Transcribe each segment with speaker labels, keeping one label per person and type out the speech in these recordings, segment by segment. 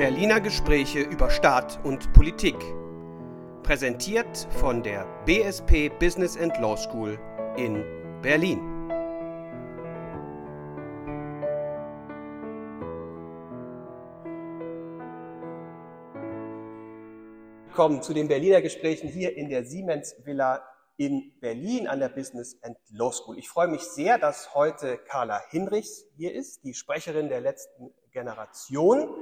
Speaker 1: Berliner Gespräche über Staat und Politik. Präsentiert von der BSP Business and Law School in Berlin. Willkommen zu den Berliner Gesprächen hier in der Siemens Villa in Berlin an der Business and Law School. Ich freue mich sehr, dass heute Carla Hinrichs hier ist, die Sprecherin der letzten Generation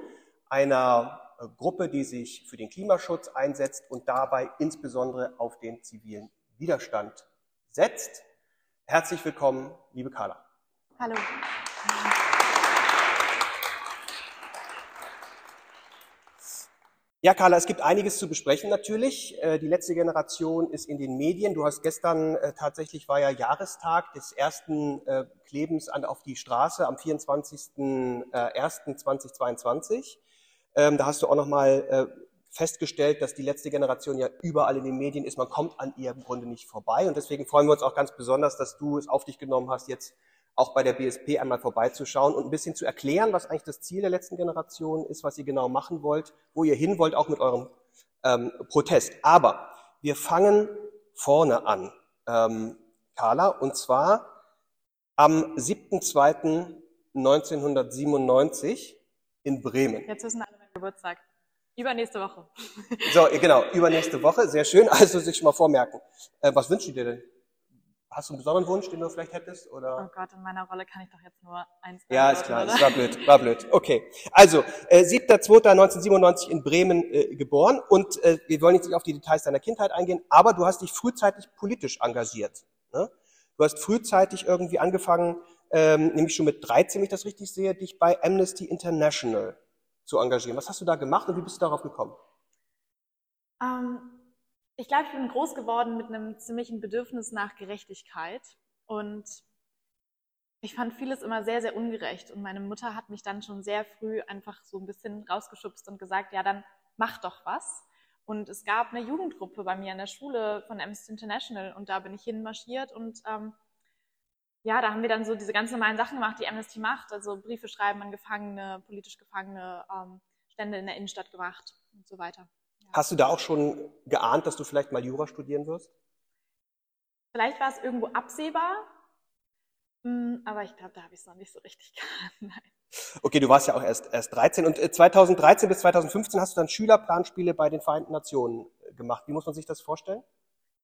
Speaker 1: einer äh, Gruppe, die sich für den Klimaschutz einsetzt und dabei insbesondere auf den zivilen Widerstand setzt. Herzlich willkommen, liebe Carla.
Speaker 2: Hallo.
Speaker 1: Ja, Carla, es gibt einiges zu besprechen natürlich. Äh, die letzte Generation ist in den Medien. Du hast gestern äh, tatsächlich war ja Jahrestag des ersten Klebens an, auf die Straße am 24.01.2022. Ähm, da hast du auch nochmal festgestellt, dass die letzte Generation ja überall in den Medien ist. Man kommt an ihr im Grunde nicht vorbei. Und deswegen freuen wir uns auch ganz besonders, dass du es auf dich genommen hast, jetzt auch bei der BSP einmal vorbeizuschauen und ein bisschen zu erklären, was eigentlich das Ziel der letzten Generation ist, was ihr genau machen wollt, wo ihr hin wollt, auch mit eurem ähm, Protest. Aber wir fangen vorne an, ähm, Carla, und zwar am 7.2.1997 in Bremen.
Speaker 2: Jetzt wissen alle mein Geburtstag. Übernächste Woche.
Speaker 1: So, genau, übernächste Woche. Sehr schön. Also sich schon mal vormerken. Äh, was wünschst du dir denn? Hast du einen besonderen Wunsch, den du vielleicht hättest? Oder?
Speaker 2: Oh Gott, in meiner Rolle kann ich doch jetzt nur eins
Speaker 1: Ja, ist klar, das war blöd, war blöd. Okay. Also, äh, 7.2.1997 in Bremen äh, geboren und äh, wir wollen jetzt nicht auf die Details deiner Kindheit eingehen, aber du hast dich frühzeitig politisch engagiert. Ne? Du hast frühzeitig irgendwie angefangen, ähm, nämlich schon mit 13, wenn ich das richtig sehe, dich bei Amnesty International zu engagieren. Was hast du da gemacht und wie bist du darauf gekommen?
Speaker 2: Ähm, ich glaube, ich bin groß geworden mit einem ziemlichen Bedürfnis nach Gerechtigkeit und ich fand vieles immer sehr, sehr ungerecht und meine Mutter hat mich dann schon sehr früh einfach so ein bisschen rausgeschubst und gesagt, ja, dann mach doch was. Und es gab eine Jugendgruppe bei mir in der Schule von Amnesty International und da bin ich hinmarschiert und ähm, ja, da haben wir dann so diese ganz normalen Sachen gemacht, die Amnesty macht, also Briefe schreiben an Gefangene, politisch Gefangene, ähm, Stände in der Innenstadt gemacht und so weiter.
Speaker 1: Hast du da auch schon geahnt, dass du vielleicht mal Jura studieren wirst?
Speaker 2: Vielleicht war es irgendwo absehbar, hm, aber ich glaube, da habe ich es noch nicht so richtig geahnt.
Speaker 1: Okay, du warst ja auch erst, erst 13 und 2013 äh, bis 2015 hast du dann Schülerplanspiele bei den Vereinten Nationen gemacht. Wie muss man sich das vorstellen?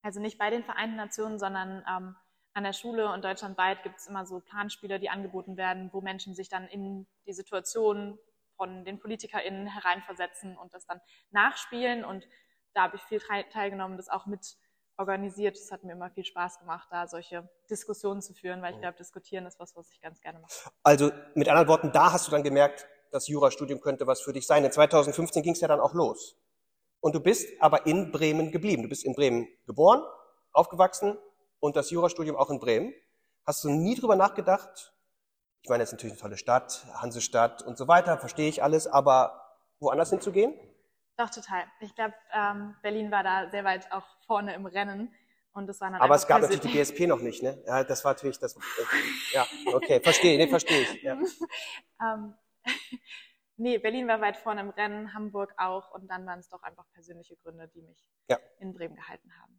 Speaker 2: Also nicht bei den Vereinten Nationen, sondern ähm, an der Schule und deutschlandweit gibt es immer so Planspiele, die angeboten werden, wo Menschen sich dann in die Situation von den PolitikerInnen hereinversetzen und das dann nachspielen. Und da habe ich viel teilgenommen, das auch mit organisiert. Es hat mir immer viel Spaß gemacht, da solche Diskussionen zu führen, weil ich glaube, diskutieren ist was, was ich ganz gerne mache.
Speaker 1: Also mit anderen Worten, da hast du dann gemerkt, das Jurastudium könnte was für dich sein. In 2015 ging es ja dann auch los. Und du bist aber in Bremen geblieben. Du bist in Bremen geboren, aufgewachsen und das Jurastudium auch in Bremen. Hast du nie drüber nachgedacht, ich meine, es ist natürlich eine tolle Stadt, Hansestadt und so weiter, verstehe ich alles, aber woanders hinzugehen?
Speaker 2: Doch, total. Ich glaube, ähm, Berlin war da sehr weit auch vorne im Rennen. Und das war dann
Speaker 1: Aber es gab natürlich die BSP noch nicht, ne? Ja, das war natürlich das. Ja, okay, verstehe, nee, verstehe ich. Ja.
Speaker 2: ähm, nee, Berlin war weit vorne im Rennen, Hamburg auch. Und dann waren es doch einfach persönliche Gründe, die mich ja. in Bremen gehalten haben.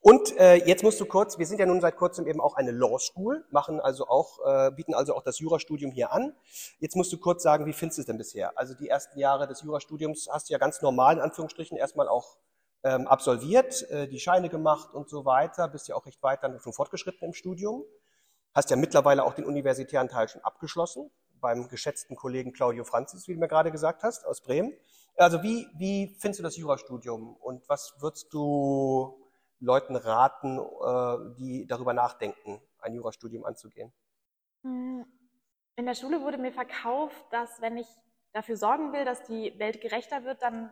Speaker 1: Und äh, jetzt musst du kurz, wir sind ja nun seit kurzem eben auch eine Law School, machen also auch, äh, bieten also auch das Jurastudium hier an. Jetzt musst du kurz sagen, wie findest du es denn bisher? Also die ersten Jahre des Jurastudiums hast du ja ganz normal in Anführungsstrichen erstmal auch ähm, absolviert, äh, die Scheine gemacht und so weiter, bist ja auch recht weit dann schon fortgeschritten im Studium. Hast ja mittlerweile auch den universitären Teil schon abgeschlossen, beim geschätzten Kollegen Claudio Franzis, wie du mir gerade gesagt hast, aus Bremen. Also wie, wie findest du das Jurastudium und was würdest du Leuten raten, äh, die darüber nachdenken, ein Jurastudium anzugehen?
Speaker 2: Hm, in der Schule wurde mir verkauft, dass wenn ich dafür sorgen will, dass die Welt gerechter wird, dann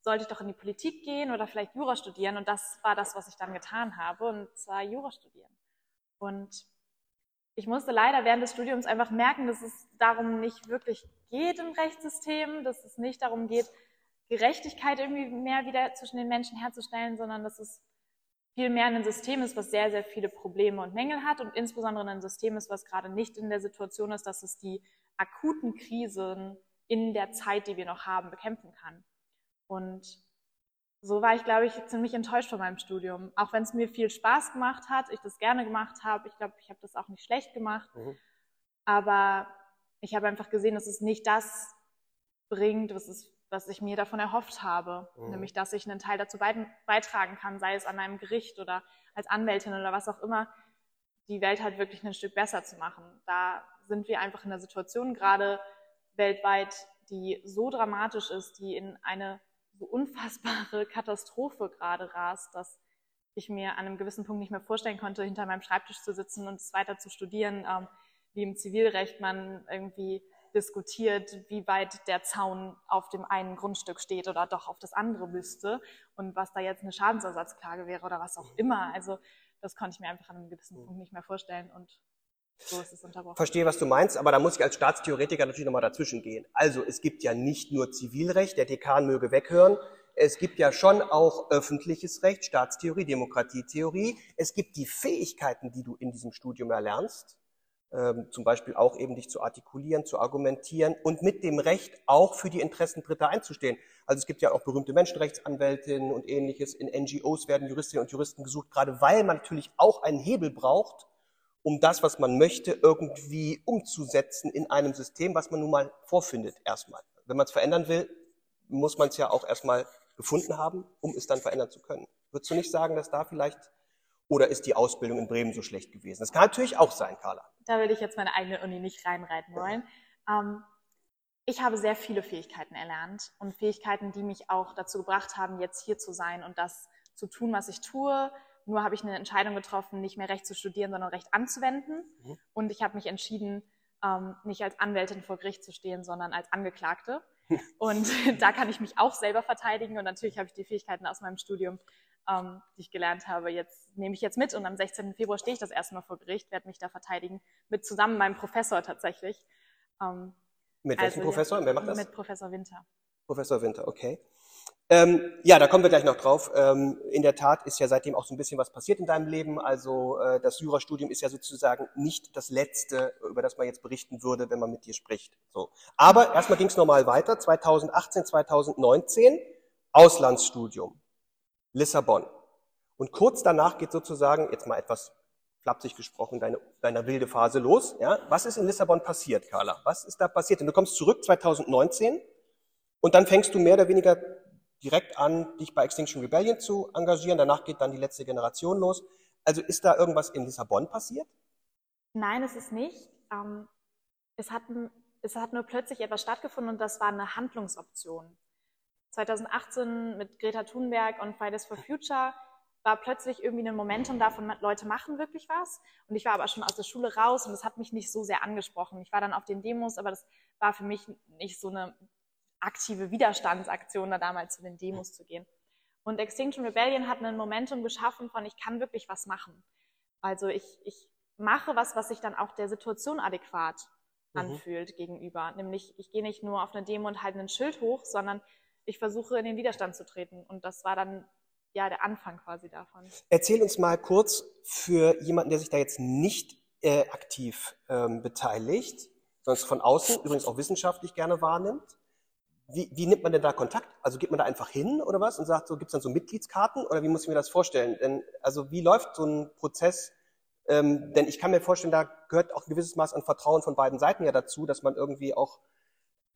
Speaker 2: sollte ich doch in die Politik gehen oder vielleicht Jura studieren. Und das war das, was ich dann getan habe, und zwar Jura studieren. Und ich musste leider während des Studiums einfach merken, dass es darum nicht wirklich geht im Rechtssystem, dass es nicht darum geht, Gerechtigkeit irgendwie mehr wieder zwischen den Menschen herzustellen, sondern dass es vielmehr ein System ist, was sehr, sehr viele Probleme und Mängel hat und insbesondere ein System ist, was gerade nicht in der Situation ist, dass es die akuten Krisen in der Zeit, die wir noch haben, bekämpfen kann. Und so war ich, glaube ich, ziemlich enttäuscht von meinem Studium. Auch wenn es mir viel Spaß gemacht hat, ich das gerne gemacht habe. Ich glaube, ich habe das auch nicht schlecht gemacht. Mhm. Aber ich habe einfach gesehen, dass es nicht das bringt, was, es, was ich mir davon erhofft habe. Mhm. Nämlich, dass ich einen Teil dazu beitragen kann, sei es an einem Gericht oder als Anwältin oder was auch immer, die Welt halt wirklich ein Stück besser zu machen. Da sind wir einfach in einer Situation gerade weltweit, die so dramatisch ist, die in eine so unfassbare Katastrophe gerade rast, dass ich mir an einem gewissen Punkt nicht mehr vorstellen konnte, hinter meinem Schreibtisch zu sitzen und es weiter zu studieren, ähm, wie im Zivilrecht man irgendwie diskutiert, wie weit der Zaun auf dem einen Grundstück steht oder doch auf das andere müsste und was da jetzt eine Schadensersatzklage wäre oder was auch immer. Also das konnte ich mir einfach an einem gewissen Punkt nicht mehr vorstellen und so ist es unterbrochen.
Speaker 1: Verstehe, was du meinst, aber da muss ich als Staatstheoretiker natürlich nochmal dazwischen gehen. Also es gibt ja nicht nur Zivilrecht, der Dekan möge weghören, es gibt ja schon auch öffentliches Recht, Staatstheorie, Demokratietheorie. Es gibt die Fähigkeiten, die du in diesem Studium erlernst, zum Beispiel auch eben dich zu artikulieren, zu argumentieren und mit dem Recht auch für die Interessen Dritter einzustehen. Also es gibt ja auch berühmte Menschenrechtsanwältinnen und ähnliches. In NGOs werden Juristinnen und Juristen gesucht, gerade weil man natürlich auch einen Hebel braucht, um das, was man möchte, irgendwie umzusetzen in einem System, was man nun mal vorfindet erstmal. Wenn man es verändern will, muss man es ja auch erstmal gefunden haben, um es dann verändern zu können. Würdest du nicht sagen, dass da vielleicht, oder ist die Ausbildung in Bremen so schlecht gewesen? Das kann natürlich auch sein, Carla.
Speaker 2: Da würde ich jetzt meine eigene Uni nicht reinreiten wollen. Ähm, ich habe sehr viele Fähigkeiten erlernt und Fähigkeiten, die mich auch dazu gebracht haben, jetzt hier zu sein und das zu tun, was ich tue, nur habe ich eine Entscheidung getroffen, nicht mehr Recht zu studieren, sondern Recht anzuwenden. Mhm. Und ich habe mich entschieden, ähm, nicht als Anwältin vor Gericht zu stehen, sondern als Angeklagte. Und da kann ich mich auch selber verteidigen. Und natürlich habe ich die Fähigkeiten aus meinem Studium, ähm, die ich gelernt habe, jetzt nehme ich jetzt mit. Und am 16. Februar stehe ich das erste Mal vor Gericht, werde mich da verteidigen, mit zusammen meinem Professor tatsächlich.
Speaker 1: Ähm, mit welchem also, Professor? Wer macht das?
Speaker 2: Mit Professor Winter.
Speaker 1: Professor Winter, okay. Ähm, ja, da kommen wir gleich noch drauf. Ähm, in der Tat ist ja seitdem auch so ein bisschen was passiert in deinem Leben. Also äh, das Jurastudium ist ja sozusagen nicht das Letzte, über das man jetzt berichten würde, wenn man mit dir spricht. So. Aber erstmal ging es nochmal weiter. 2018, 2019 Auslandsstudium, Lissabon. Und kurz danach geht sozusagen, jetzt mal etwas flapsig gesprochen, deine, deine wilde Phase los. Ja? Was ist in Lissabon passiert, Carla? Was ist da passiert? Und du kommst zurück 2019 und dann fängst du mehr oder weniger direkt an, dich bei Extinction Rebellion zu engagieren. Danach geht dann die letzte Generation los. Also ist da irgendwas in Lissabon passiert?
Speaker 2: Nein, es ist nicht. Ähm, es, hat, es hat nur plötzlich etwas stattgefunden und das war eine Handlungsoption. 2018 mit Greta Thunberg und Fridays for Future war plötzlich irgendwie ein Momentum davon, Leute machen wirklich was. Und ich war aber schon aus der Schule raus und es hat mich nicht so sehr angesprochen. Ich war dann auf den Demos, aber das war für mich nicht so eine aktive Widerstandsaktion, da damals zu den Demos zu gehen. Und Extinction Rebellion hat ein Momentum geschaffen von, ich kann wirklich was machen. Also ich, ich mache was, was sich dann auch der Situation adäquat mhm. anfühlt mhm. gegenüber. Nämlich, ich gehe nicht nur auf eine Demo und halte ein Schild hoch, sondern ich versuche in den Widerstand zu treten. Und das war dann ja der Anfang quasi davon.
Speaker 1: Erzähl uns mal kurz für jemanden, der sich da jetzt nicht äh, aktiv ähm, beteiligt, sondern von außen übrigens auch wissenschaftlich gerne wahrnimmt. Wie, wie nimmt man denn da Kontakt? Also geht man da einfach hin oder was und sagt so, gibt es dann so Mitgliedskarten oder wie muss ich mir das vorstellen? Denn, also wie läuft so ein Prozess? Ähm, denn ich kann mir vorstellen, da gehört auch ein gewisses Maß an Vertrauen von beiden Seiten ja dazu, dass man irgendwie auch,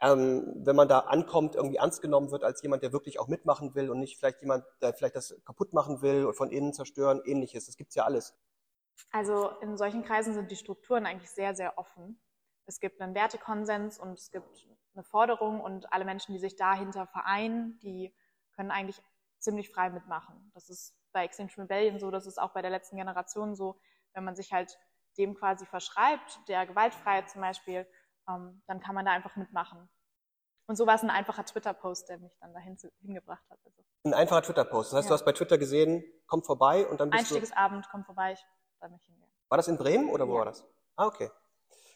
Speaker 1: ähm, wenn man da ankommt, irgendwie ernst genommen wird als jemand, der wirklich auch mitmachen will und nicht vielleicht jemand, der vielleicht das kaputt machen will und von innen zerstören, ähnliches. Das gibt's ja alles.
Speaker 2: Also in solchen Kreisen sind die Strukturen eigentlich sehr, sehr offen. Es gibt einen Wertekonsens und es gibt eine Forderung und alle Menschen, die sich dahinter vereinen, die können eigentlich ziemlich frei mitmachen. Das ist bei Extinction Rebellion so, das ist auch bei der letzten Generation so, wenn man sich halt dem quasi verschreibt, der Gewaltfreiheit zum Beispiel, ähm, dann kann man da einfach mitmachen. Und so war es ein einfacher Twitter-Post, der mich dann dahin zu, hingebracht hat. Also.
Speaker 1: Ein einfacher Twitter-Post. Das heißt, ja. du hast bei Twitter gesehen, komm vorbei und dann bist
Speaker 2: Einstiegsabend, komm vorbei, ich soll mich hingehen.
Speaker 1: War das in Bremen oder wo ja. war das? Ah, okay.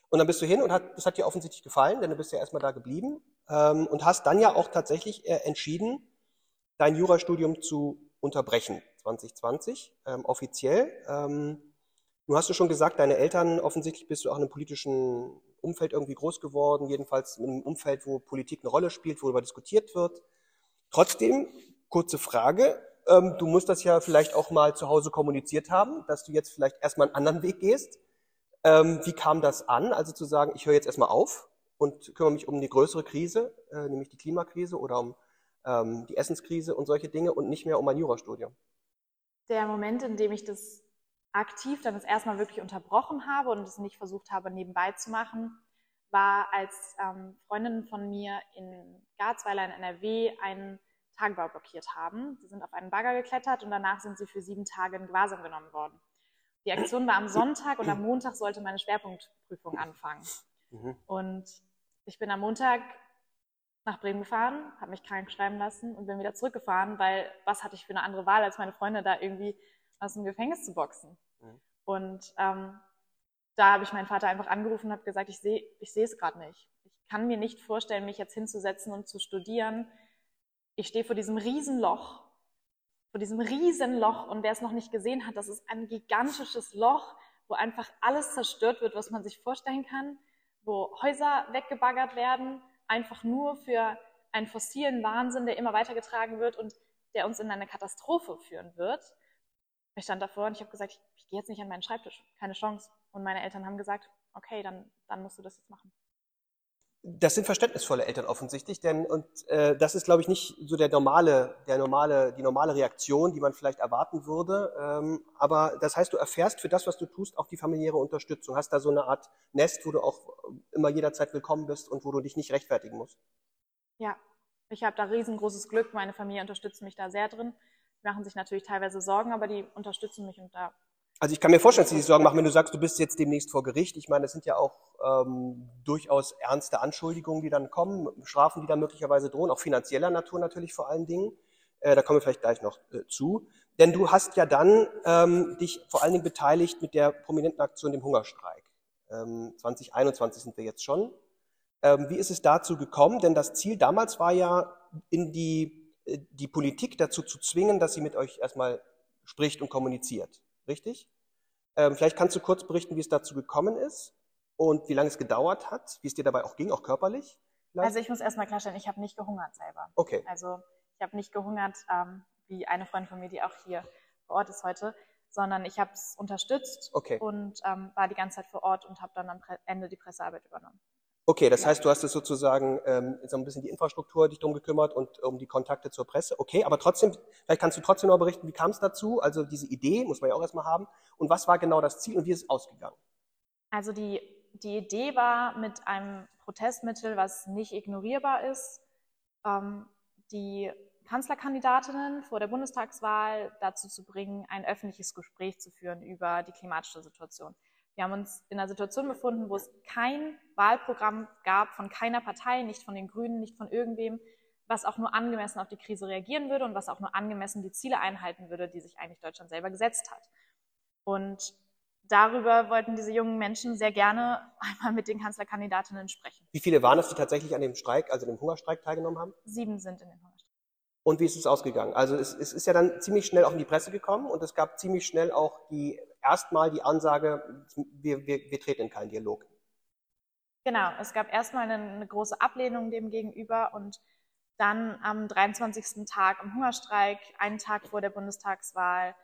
Speaker 1: Und dann bist du hin und hat, das hat dir offensichtlich gefallen, denn du bist ja erstmal da geblieben ähm, und hast dann ja auch tatsächlich äh, entschieden, dein Jurastudium zu unterbrechen, 2020, ähm, offiziell. Ähm, nun hast du schon gesagt, deine Eltern, offensichtlich bist du auch in einem politischen Umfeld irgendwie groß geworden, jedenfalls in einem Umfeld, wo Politik eine Rolle spielt, worüber diskutiert wird. Trotzdem, kurze Frage, ähm, du musst das ja vielleicht auch mal zu Hause kommuniziert haben, dass du jetzt vielleicht erstmal einen anderen Weg gehst. Ähm, wie kam das an? Also zu sagen, ich höre jetzt erstmal auf und kümmere mich um die größere Krise, äh, nämlich die Klimakrise oder um ähm, die Essenskrise und solche Dinge und nicht mehr um mein Jurastudium.
Speaker 2: Der Moment, in dem ich das aktiv dann das erstmal wirklich unterbrochen habe und es nicht versucht habe, nebenbei zu machen, war, als ähm, Freundinnen von mir in Garzweiler in NRW einen Tagebau blockiert haben. Sie sind auf einen Bagger geklettert und danach sind sie für sieben Tage in Gewahrsam genommen worden. Die Aktion war am Sonntag und am Montag sollte meine Schwerpunktprüfung anfangen. Mhm. Und ich bin am Montag nach Bremen gefahren, habe mich krank schreiben lassen und bin wieder zurückgefahren, weil was hatte ich für eine andere Wahl, als meine Freunde da irgendwie aus dem Gefängnis zu boxen. Mhm. Und ähm, da habe ich meinen Vater einfach angerufen und habe gesagt, ich sehe ich sehe es gerade nicht. Ich kann mir nicht vorstellen, mich jetzt hinzusetzen und zu studieren. Ich stehe vor diesem Riesenloch, vor diesem Riesenloch und wer es noch nicht gesehen hat, das ist ein gigantisches Loch, wo einfach alles zerstört wird, was man sich vorstellen kann, wo Häuser weggebaggert werden, einfach nur für einen fossilen Wahnsinn, der immer weitergetragen wird und der uns in eine Katastrophe führen wird. Ich stand davor und ich habe gesagt, ich, ich gehe jetzt nicht an meinen Schreibtisch, keine Chance. Und meine Eltern haben gesagt, okay, dann, dann musst du das jetzt machen.
Speaker 1: Das sind verständnisvolle Eltern offensichtlich, denn und äh, das ist, glaube ich, nicht so der normale, der normale, die normale Reaktion, die man vielleicht erwarten würde. Ähm, aber das heißt, du erfährst für das, was du tust, auch die familiäre Unterstützung. Hast da so eine Art Nest, wo du auch immer jederzeit willkommen bist und wo du dich nicht rechtfertigen musst.
Speaker 2: Ja, ich habe da riesengroßes Glück. Meine Familie unterstützt mich da sehr drin. Machen sich natürlich teilweise Sorgen, aber die unterstützen mich und da
Speaker 1: also ich kann mir vorstellen, dass sie sich Sorgen machen, wenn du sagst, du bist jetzt demnächst vor Gericht. Ich meine, das sind ja auch ähm, durchaus ernste Anschuldigungen, die dann kommen, Strafen, die dann möglicherweise drohen, auch finanzieller Natur natürlich vor allen Dingen. Äh, da kommen wir vielleicht gleich noch äh, zu. Denn du hast ja dann ähm, dich vor allen Dingen beteiligt mit der prominenten Aktion dem Hungerstreik. Ähm, 2021 sind wir jetzt schon. Ähm, wie ist es dazu gekommen? Denn das Ziel damals war ja, in die, die Politik dazu zu zwingen, dass sie mit euch erstmal spricht und kommuniziert. Richtig? Ähm, vielleicht kannst du kurz berichten, wie es dazu gekommen ist und wie lange es gedauert hat, wie es dir dabei auch ging, auch körperlich.
Speaker 2: Vielleicht? Also ich muss erstmal klarstellen, ich habe nicht gehungert selber.
Speaker 1: Okay.
Speaker 2: Also ich habe nicht gehungert, ähm, wie eine Freundin von mir, die auch hier vor Ort ist heute, sondern ich habe es unterstützt
Speaker 1: okay.
Speaker 2: und ähm, war die ganze Zeit vor Ort und habe dann am Ende die Pressearbeit übernommen.
Speaker 1: Okay, das heißt, du hast es sozusagen ähm, so ein bisschen die Infrastruktur dich drum gekümmert und um die Kontakte zur Presse. Okay, aber trotzdem, vielleicht kannst du trotzdem noch berichten, wie kam es dazu? Also diese Idee muss man ja auch erstmal haben. Und was war genau das Ziel und wie ist es ausgegangen?
Speaker 2: Also die, die Idee war mit einem Protestmittel, was nicht ignorierbar ist, ähm, die Kanzlerkandidatinnen vor der Bundestagswahl dazu zu bringen, ein öffentliches Gespräch zu führen über die klimatische Situation. Wir haben uns in einer Situation befunden, wo es kein Wahlprogramm gab von keiner Partei, nicht von den Grünen, nicht von irgendwem, was auch nur angemessen auf die Krise reagieren würde und was auch nur angemessen die Ziele einhalten würde, die sich eigentlich Deutschland selber gesetzt hat. Und darüber wollten diese jungen Menschen sehr gerne einmal mit den Kanzlerkandidatinnen sprechen.
Speaker 1: Wie viele waren es, die tatsächlich an dem Streik, also dem Hungerstreik teilgenommen haben?
Speaker 2: Sieben sind in den Hungerstreik.
Speaker 1: Und wie ist es ausgegangen? Also es, es, ist ja dann ziemlich schnell auch in die Presse gekommen und es gab ziemlich schnell auch die erstmal die Ansage, wir, wir, wir treten in keinen Dialog.
Speaker 2: Genau, es gab erstmal eine, eine große Ablehnung dem gegenüber und dann am 23. Tag im Hungerstreik, einen Tag vor der Bundestagswahl,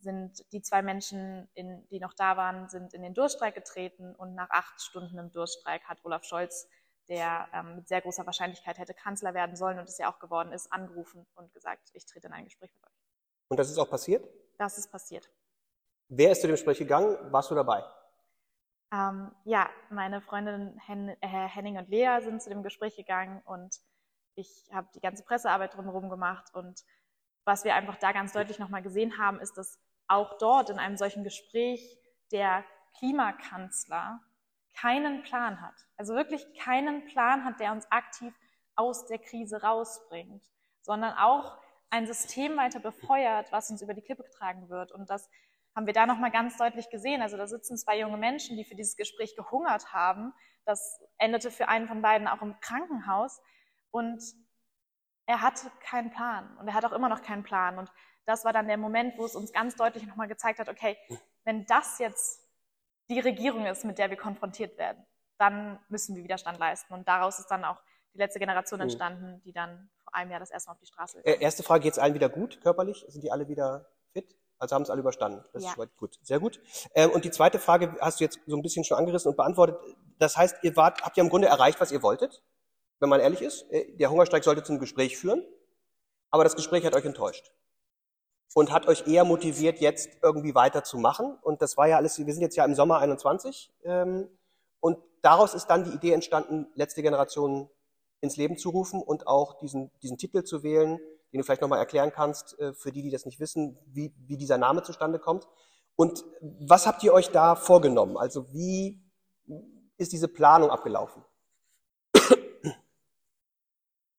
Speaker 2: sind die zwei Menschen, in, die noch da waren, sind in den Durchstreik getreten und nach acht Stunden im Durchstreik hat Olaf Scholz, der ähm, mit sehr großer Wahrscheinlichkeit hätte Kanzler werden sollen und es ja auch geworden ist, angerufen und gesagt, ich trete in ein Gespräch mit euch.
Speaker 1: Und das ist auch passiert?
Speaker 2: Das ist passiert.
Speaker 1: Wer ist zu dem Gespräch gegangen? Warst du dabei?
Speaker 2: Ähm, ja, meine Freundin Hen äh, Henning und Lea sind zu dem Gespräch gegangen und ich habe die ganze Pressearbeit drumherum gemacht. Und was wir einfach da ganz deutlich nochmal gesehen haben, ist, dass auch dort in einem solchen Gespräch der Klimakanzler keinen Plan hat. Also wirklich keinen Plan hat, der uns aktiv aus der Krise rausbringt, sondern auch ein System weiter befeuert, was uns über die Klippe getragen wird und das haben wir da nochmal ganz deutlich gesehen. Also da sitzen zwei junge Menschen, die für dieses Gespräch gehungert haben. Das endete für einen von beiden auch im Krankenhaus. Und er hatte keinen Plan. Und er hat auch immer noch keinen Plan. Und das war dann der Moment, wo es uns ganz deutlich nochmal gezeigt hat, okay, wenn das jetzt die Regierung ist, mit der wir konfrontiert werden, dann müssen wir Widerstand leisten. Und daraus ist dann auch die letzte Generation mhm. entstanden, die dann vor einem Jahr das erste Mal auf die Straße
Speaker 1: äh, Erste Frage, geht es allen wieder gut körperlich? Sind die alle wieder fit? Also haben es alle überstanden. Das ja. ist gut. Sehr gut. Ähm, und die zweite Frage hast du jetzt so ein bisschen schon angerissen und beantwortet. Das heißt, ihr wart, habt ihr im Grunde erreicht, was ihr wolltet? Wenn man ehrlich ist. Äh, der Hungerstreik sollte zum Gespräch führen. Aber das Gespräch hat euch enttäuscht. Und hat euch eher motiviert, jetzt irgendwie weiterzumachen. Und das war ja alles, wir sind jetzt ja im Sommer 21. Ähm, und daraus ist dann die Idee entstanden, letzte Generation ins Leben zu rufen und auch diesen, diesen Titel zu wählen, den du vielleicht nochmal erklären kannst, äh, für die, die das nicht wissen, wie, wie dieser Name zustande kommt. Und was habt ihr euch da vorgenommen? Also wie ist diese Planung abgelaufen?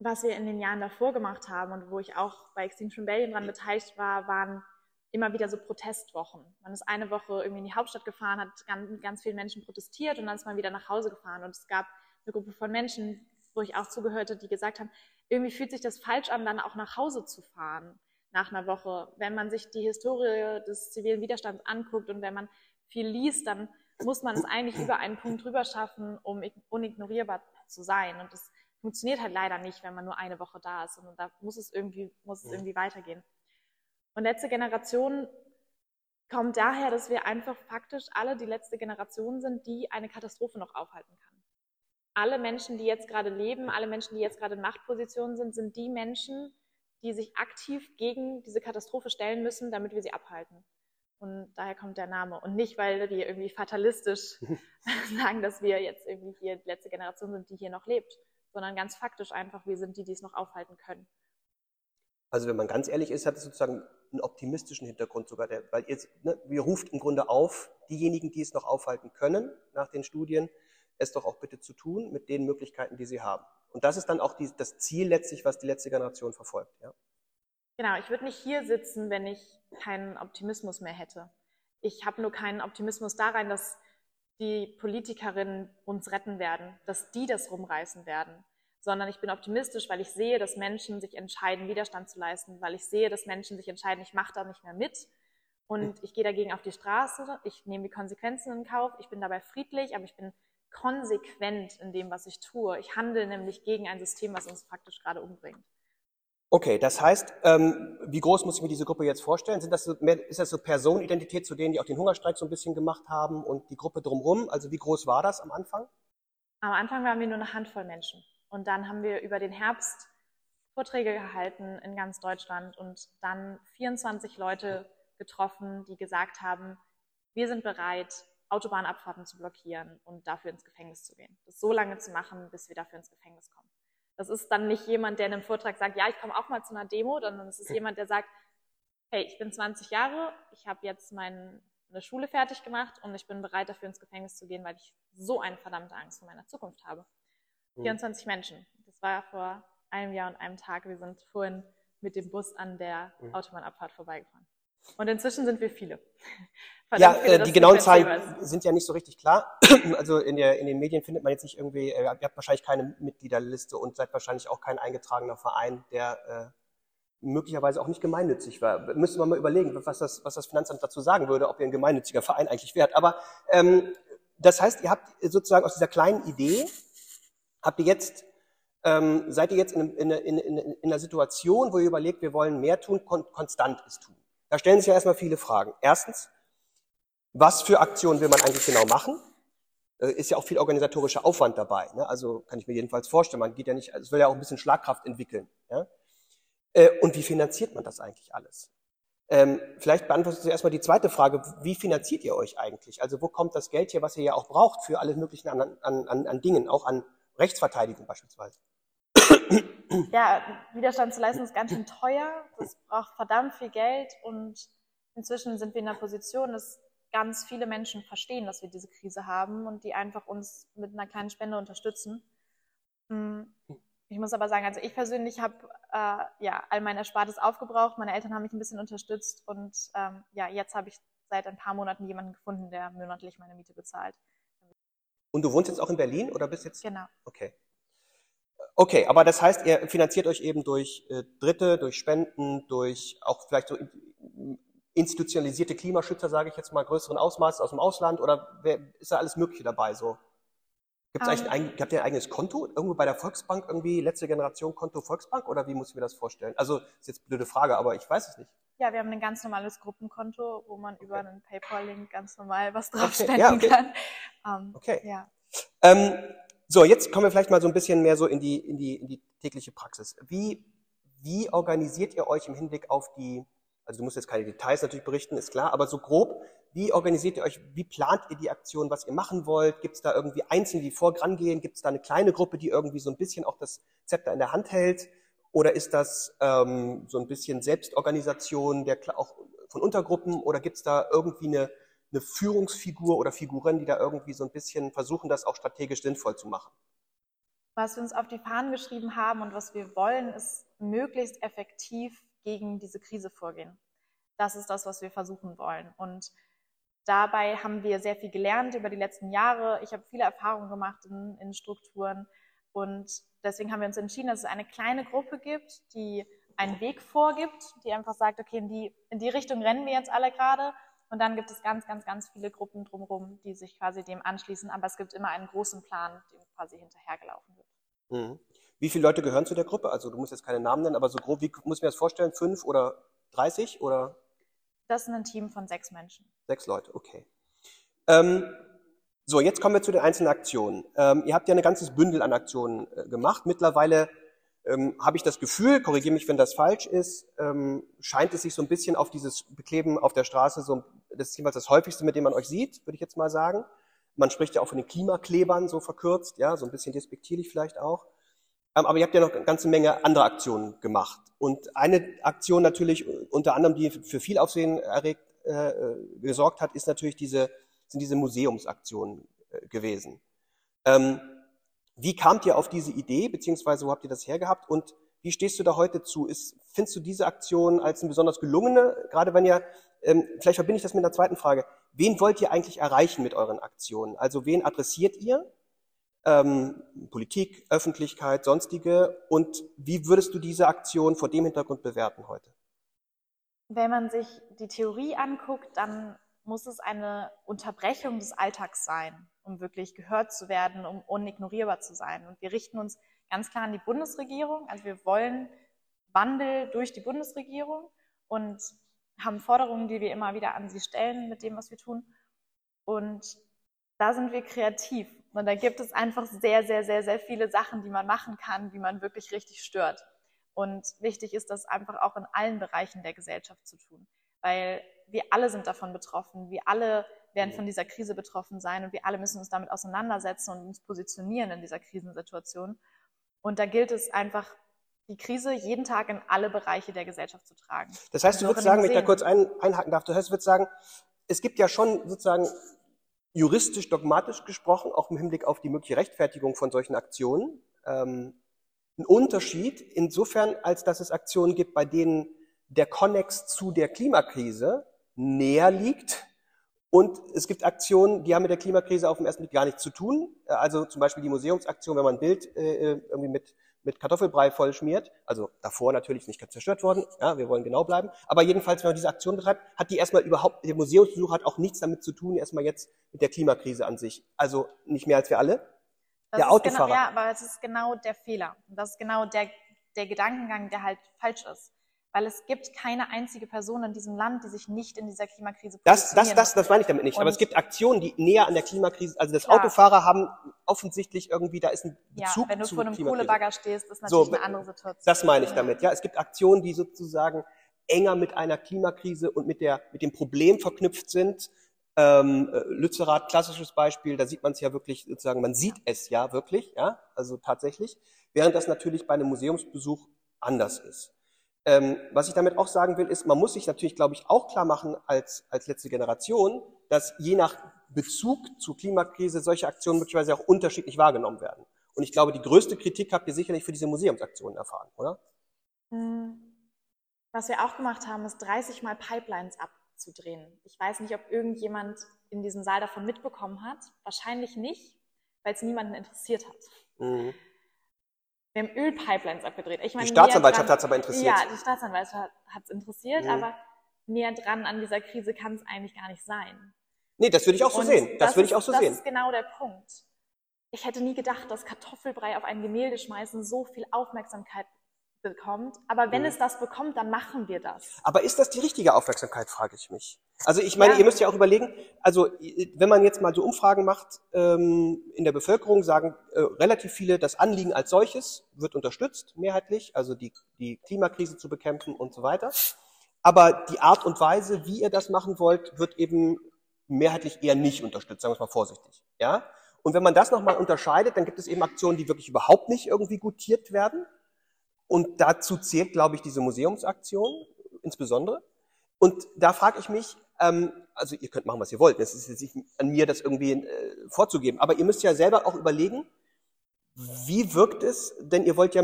Speaker 2: Was wir in den Jahren davor gemacht haben und wo ich auch bei Extinction Rebellion dran beteiligt war, waren immer wieder so Protestwochen. Man ist eine Woche irgendwie in die Hauptstadt gefahren, hat ganz, ganz viele Menschen protestiert und dann ist man wieder nach Hause gefahren. Und es gab eine Gruppe von Menschen, wo ich auch zugehörte, die gesagt haben, irgendwie fühlt sich das falsch an, dann auch nach Hause zu fahren nach einer Woche. Wenn man sich die Historie des zivilen Widerstands anguckt und wenn man viel liest, dann muss man es eigentlich über einen Punkt drüber schaffen, um unignorierbar zu sein. Und das funktioniert halt leider nicht, wenn man nur eine Woche da ist, sondern da muss es irgendwie, muss es irgendwie weitergehen. Und letzte Generation kommt daher, dass wir einfach faktisch alle die letzte Generation sind, die eine Katastrophe noch aufhalten kann alle Menschen, die jetzt gerade leben, alle Menschen, die jetzt gerade in Machtpositionen sind, sind die Menschen, die sich aktiv gegen diese Katastrophe stellen müssen, damit wir sie abhalten. Und daher kommt der Name. Und nicht, weil wir irgendwie fatalistisch sagen, dass wir jetzt irgendwie hier die letzte Generation sind, die hier noch lebt, sondern ganz faktisch einfach, wir sind die, die es noch aufhalten können.
Speaker 1: Also wenn man ganz ehrlich ist, hat es sozusagen einen optimistischen Hintergrund sogar, der, weil ihr, ne, ihr ruft im Grunde auf, diejenigen, die es noch aufhalten können, nach den Studien, es doch auch bitte zu tun mit den Möglichkeiten, die sie haben. Und das ist dann auch die, das Ziel letztlich, was die letzte Generation verfolgt. Ja?
Speaker 2: Genau, ich würde nicht hier sitzen, wenn ich keinen Optimismus mehr hätte. Ich habe nur keinen Optimismus darein, dass die Politikerinnen uns retten werden, dass die das rumreißen werden, sondern ich bin optimistisch, weil ich sehe, dass Menschen sich entscheiden, Widerstand zu leisten, weil ich sehe, dass Menschen sich entscheiden, ich mache da nicht mehr mit und ich gehe dagegen auf die Straße, ich nehme die Konsequenzen in Kauf, ich bin dabei friedlich, aber ich bin konsequent in dem, was ich tue. Ich handle nämlich gegen ein System, was uns praktisch gerade umbringt.
Speaker 1: Okay, das heißt, ähm, wie groß muss ich mir diese Gruppe jetzt vorstellen? Sind das so mehr, ist das so Personenidentität zu denen, die auch den Hungerstreik so ein bisschen gemacht haben und die Gruppe drumherum? Also wie groß war das am Anfang?
Speaker 2: Am Anfang waren wir nur eine Handvoll Menschen. Und dann haben wir über den Herbst Vorträge gehalten in ganz Deutschland und dann 24 Leute getroffen, die gesagt haben, wir sind bereit, Autobahnabfahrten zu blockieren und dafür ins Gefängnis zu gehen. Das so lange zu machen, bis wir dafür ins Gefängnis kommen. Das ist dann nicht jemand, der in einem Vortrag sagt, ja, ich komme auch mal zu einer Demo, sondern es ist jemand, der sagt, hey, ich bin 20 Jahre, ich habe jetzt meine Schule fertig gemacht und ich bin bereit, dafür ins Gefängnis zu gehen, weil ich so eine verdammte Angst vor meiner Zukunft habe. Mhm. 24 Menschen. Das war vor einem Jahr und einem Tag. Wir sind vorhin mit dem Bus an der mhm. Autobahnabfahrt vorbeigefahren. Und inzwischen sind wir viele.
Speaker 1: ja, viele, äh, die genauen Zahlen sind ja nicht so richtig klar. Also in, der, in den Medien findet man jetzt nicht irgendwie, äh, ihr habt wahrscheinlich keine Mitgliederliste und seid wahrscheinlich auch kein eingetragener Verein, der äh, möglicherweise auch nicht gemeinnützig war. Müsste man mal überlegen, was das, was das Finanzamt dazu sagen würde, ob ihr ein gemeinnütziger Verein eigentlich wärt. Aber ähm, das heißt, ihr habt sozusagen aus dieser kleinen Idee, habt ihr jetzt ähm, seid ihr jetzt in, in, in, in, einer Situation, wo ihr überlegt, wir wollen mehr tun, kon konstant ist tun. Da stellen sich ja erstmal viele Fragen. Erstens, was für Aktionen will man eigentlich genau machen? Äh, ist ja auch viel organisatorischer Aufwand dabei. Ne? Also kann ich mir jedenfalls vorstellen, man geht ja nicht, es will ja auch ein bisschen Schlagkraft entwickeln. Ja? Äh, und wie finanziert man das eigentlich alles? Ähm, vielleicht beantwortet Sie erstmal die zweite Frage, wie finanziert ihr euch eigentlich? Also wo kommt das Geld hier, was ihr ja auch braucht für alle möglichen an, an, an Dingen, auch an Rechtsverteidigung beispielsweise?
Speaker 2: Ja, Widerstand zu leisten ist ganz schön teuer. Das braucht verdammt viel Geld und inzwischen sind wir in der Position, dass ganz viele Menschen verstehen, dass wir diese Krise haben und die einfach uns mit einer kleinen Spende unterstützen. Hm, ich muss aber sagen, also ich persönlich habe äh, ja all mein Erspartes aufgebraucht. Meine Eltern haben mich ein bisschen unterstützt und ähm, ja, jetzt habe ich seit ein paar Monaten jemanden gefunden, der monatlich meine Miete bezahlt.
Speaker 1: Und du wohnst jetzt auch in Berlin oder bist jetzt?
Speaker 2: Genau.
Speaker 1: Okay. Okay, aber das heißt, ihr finanziert euch eben durch äh, Dritte, durch Spenden, durch auch vielleicht so institutionalisierte Klimaschützer, sage ich jetzt mal, größeren Ausmaßes aus dem Ausland oder wer, ist da alles Mögliche dabei so? Gibt's
Speaker 2: Ähm.
Speaker 1: eigentlich ein, habt ihr ein eigenes Konto? Irgendwo bei der Volksbank irgendwie, letzte Generation Konto Volksbank? Oder wie muss ich mir das vorstellen? Also, ist jetzt eine blöde Frage, aber ich weiß es nicht.
Speaker 2: Ja, wir haben ein ganz normales Gruppenkonto, wo man über einen PayPal-Link ganz normal was
Speaker 1: Okay,
Speaker 2: draufstellen
Speaker 1: ja, okay.
Speaker 2: kann. Ähm,
Speaker 1: Okay.
Speaker 2: Ja.
Speaker 1: Ähm, so, jetzt kommen wir vielleicht mal so ein bisschen mehr so in die, in die, in die tägliche Praxis. Wie, wie organisiert ihr euch im Hinblick auf die, also du musst jetzt keine Details natürlich berichten, ist klar, aber so grob, wie organisiert ihr euch, wie plant ihr die Aktion, was ihr machen wollt? Gibt es da irgendwie Einzelne, die vorangehen? Gibt es da eine kleine Gruppe, die irgendwie so ein bisschen auch das Zepter in der Hand hält? Oder ist das ähm, so ein bisschen Selbstorganisation der, auch von Untergruppen? Oder gibt es da irgendwie eine, eine Führungsfigur oder Figuren, die da irgendwie so ein bisschen versuchen, das auch strategisch sinnvoll zu machen?
Speaker 2: Was wir uns auf die Fahnen geschrieben haben und was wir wollen, ist möglichst effektiv gegen diese Krise vorgehen. Das ist das, was wir versuchen wollen. Und dabei haben wir sehr viel gelernt über die letzten Jahre. Ich habe viele Erfahrungen gemacht in, in Strukturen. Und deswegen haben wir uns entschieden, dass es eine kleine Gruppe gibt, die einen Weg vorgibt, die einfach sagt, okay, in die, in die Richtung rennen wir jetzt alle gerade. Und dann gibt es ganz, ganz, ganz viele Gruppen drumherum, die sich quasi dem anschließen. Aber es gibt immer einen großen Plan, dem quasi hinterhergelaufen wird.
Speaker 1: Mhm. Wie viele Leute gehören zu der Gruppe? Also du musst jetzt keine Namen nennen, aber so grob, wie muss ich mir das vorstellen? Fünf oder 30 oder
Speaker 2: Das ist ein Team von sechs Menschen.
Speaker 1: sechs Leute? Okay. Ähm, so, jetzt kommen wir zu den einzelnen Aktionen. Ähm, ihr habt ja ein ganzes Bündel an Aktionen äh, gemacht. Mittlerweile ähm, habe ich das Gefühl, korrigiere mich, wenn das falsch ist, ähm, scheint es sich so ein bisschen auf dieses Bekleben auf der Straße, so, das ist jeweils das häufigste, mit dem man euch sieht, würde ich jetzt mal sagen. Man spricht ja auch von den Klimaklebern, so verkürzt, ja, so ein bisschen despektierlich vielleicht auch. Ähm, aber ihr habt ja noch eine ganze Menge andere Aktionen gemacht. Und eine Aktion natürlich, unter anderem, die für viel Aufsehen erregt, äh, äh, gesorgt hat, ist natürlich diese, sind diese Museumsaktionen äh, gewesen. Ähm, wie kamt ihr auf diese Idee, beziehungsweise wo habt ihr das hergehabt und wie stehst du da heute zu? Ist, findest du diese Aktion als eine besonders gelungene, gerade wenn ihr, ähm, vielleicht verbinde ich das mit einer zweiten Frage, wen wollt ihr eigentlich erreichen mit euren Aktionen? Also wen adressiert ihr? Ähm, Politik, Öffentlichkeit, sonstige und wie würdest du diese Aktion vor dem Hintergrund bewerten heute?
Speaker 2: Wenn man sich die Theorie anguckt, dann muss es eine Unterbrechung des Alltags sein, um wirklich gehört zu werden, um unignorierbar zu sein. Und wir richten uns ganz klar an die Bundesregierung. Also wir wollen Wandel durch die Bundesregierung und haben Forderungen, die wir immer wieder an sie stellen mit dem, was wir tun. Und da sind wir kreativ. Und da gibt es einfach sehr, sehr, sehr, sehr viele Sachen, die man machen kann, wie man wirklich richtig stört. Und wichtig ist das einfach auch in allen Bereichen der Gesellschaft zu tun, weil wir alle sind davon betroffen. Wir alle werden von dieser Krise betroffen sein und wir alle müssen uns damit auseinandersetzen und uns positionieren in dieser Krisensituation. Und da gilt es einfach, die Krise jeden Tag in alle Bereiche der Gesellschaft zu tragen.
Speaker 1: Das heißt, du würdest sagen, wenn ich da kurz ein, einhaken darf, du heißt, du würdest sagen, es gibt ja schon sozusagen juristisch, dogmatisch gesprochen, auch im Hinblick auf die mögliche Rechtfertigung von solchen Aktionen, ähm, einen Unterschied insofern, als dass es Aktionen gibt, bei denen der Konnex zu der Klimakrise näher liegt. Und es gibt Aktionen, die haben mit der Klimakrise auf den ersten Blick gar nichts zu tun. Äh, Also zum Beispiel die Museumsaktion, wenn man ein Bild äh, irgendwie mit, mit Kartoffelbrei vollschmiert. Also davor natürlich nicht zerstört worden. Ja, wir wollen genau bleiben. Aber jedenfalls, wenn man diese Aktion betreibt, hat die erstmal überhaupt, der Museumsbesuch hat auch nichts damit zu tun, erstmal jetzt mit der Klimakrise an sich. Also nicht mehr als wir alle.
Speaker 2: Das
Speaker 1: Der Autofahrer.
Speaker 2: Genau, ja, aber es ist genau der Fehler. Das ist genau der, der Gedankengang, der halt falsch ist. Weil es gibt keine einzige Person in diesem Land, die sich nicht in dieser Klimakrise
Speaker 1: Das, das, das, das meine ich damit nicht. Aber
Speaker 2: Und-
Speaker 1: es gibt Aktionen, die näher an der Klimakrise, also das
Speaker 2: Klar.
Speaker 1: Autofahrer haben offensichtlich irgendwie, da ist ein
Speaker 2: Ja,
Speaker 1: Bezug
Speaker 2: wenn du vor einem. Kohlebagger stehst, ist
Speaker 1: So,
Speaker 2: natürlich eine andere Situation.
Speaker 1: Das meine ich
Speaker 2: Ja.
Speaker 1: damit. Ja, es gibt Aktionen, die sozusagen enger mit einer Klimakrise und mit der mit dem Problem verknüpft sind. Ähm, äh, Lützerath, klassisches Beispiel, da sieht man es ja wirklich sozusagen, man sieht es ja wirklich, ja, also tatsächlich, während das natürlich bei einem Museumsbesuch anders ist. Ähm, was ich damit auch sagen will, ist, man muss sich natürlich, glaube ich, auch klar machen als, als letzte Generation, dass je nach Bezug zur Klimakrise solche Aktionen möglicherweise auch unterschiedlich wahrgenommen werden. Und ich glaube, die größte Kritik habt ihr sicherlich für diese Museumsaktionen erfahren, oder?
Speaker 2: Hm. Was wir auch gemacht haben, ist 30 Mal Pipelines abzudrehen. Ich weiß nicht, ob irgendjemand in diesem Saal davon mitbekommen hat. Wahrscheinlich nicht, weil es niemanden interessiert hat.
Speaker 1: Mhm.
Speaker 2: Wir haben Ölpipelines abgedreht. Ich meine,
Speaker 1: Die Staatsanwaltschaft
Speaker 2: dran-
Speaker 1: hat's aber interessiert.
Speaker 2: Ja, die Staatsanwaltschaft hat es interessiert,
Speaker 1: Mhm.
Speaker 2: aber näher dran an dieser Krise kann es eigentlich gar nicht sein.
Speaker 1: Nee, das würde ich auch so
Speaker 2: Und
Speaker 1: sehen. Das, würde ich
Speaker 2: ist-
Speaker 1: auch so
Speaker 2: das
Speaker 1: sehen.
Speaker 2: ist genau der Punkt. ich hätte nie gedacht, dass Kartoffelbrei auf ein Gemälde schmeißen so viel Aufmerksamkeit bekommt. Aber wenn
Speaker 1: Mhm.
Speaker 2: es das bekommt, dann machen wir das.
Speaker 1: Aber ist das die richtige Aufmerksamkeit, frage ich mich. Also ich meine,
Speaker 2: Ja.
Speaker 1: ihr müsst ja auch überlegen, also wenn man jetzt mal so Umfragen macht ähm, in der Bevölkerung, sagen äh, relativ viele, das Anliegen als solches wird unterstützt, mehrheitlich, also die, die Klimakrise zu bekämpfen und so weiter. Aber die Art und Weise, wie ihr das machen wollt, wird eben mehrheitlich eher nicht unterstützt, sagen wir es mal vorsichtig. Ja? Und wenn man das nochmal unterscheidet, dann gibt es eben Aktionen, die wirklich überhaupt nicht irgendwie gutiert werden. Und dazu zählt, glaube ich, diese Museumsaktion insbesondere. Und da frage ich mich, ähm, also ihr könnt machen, was ihr wollt. Es ist jetzt nicht an mir, das irgendwie äh, vorzugeben. Aber ihr müsst ja selber auch überlegen, wie wirkt es, denn ihr wollt ja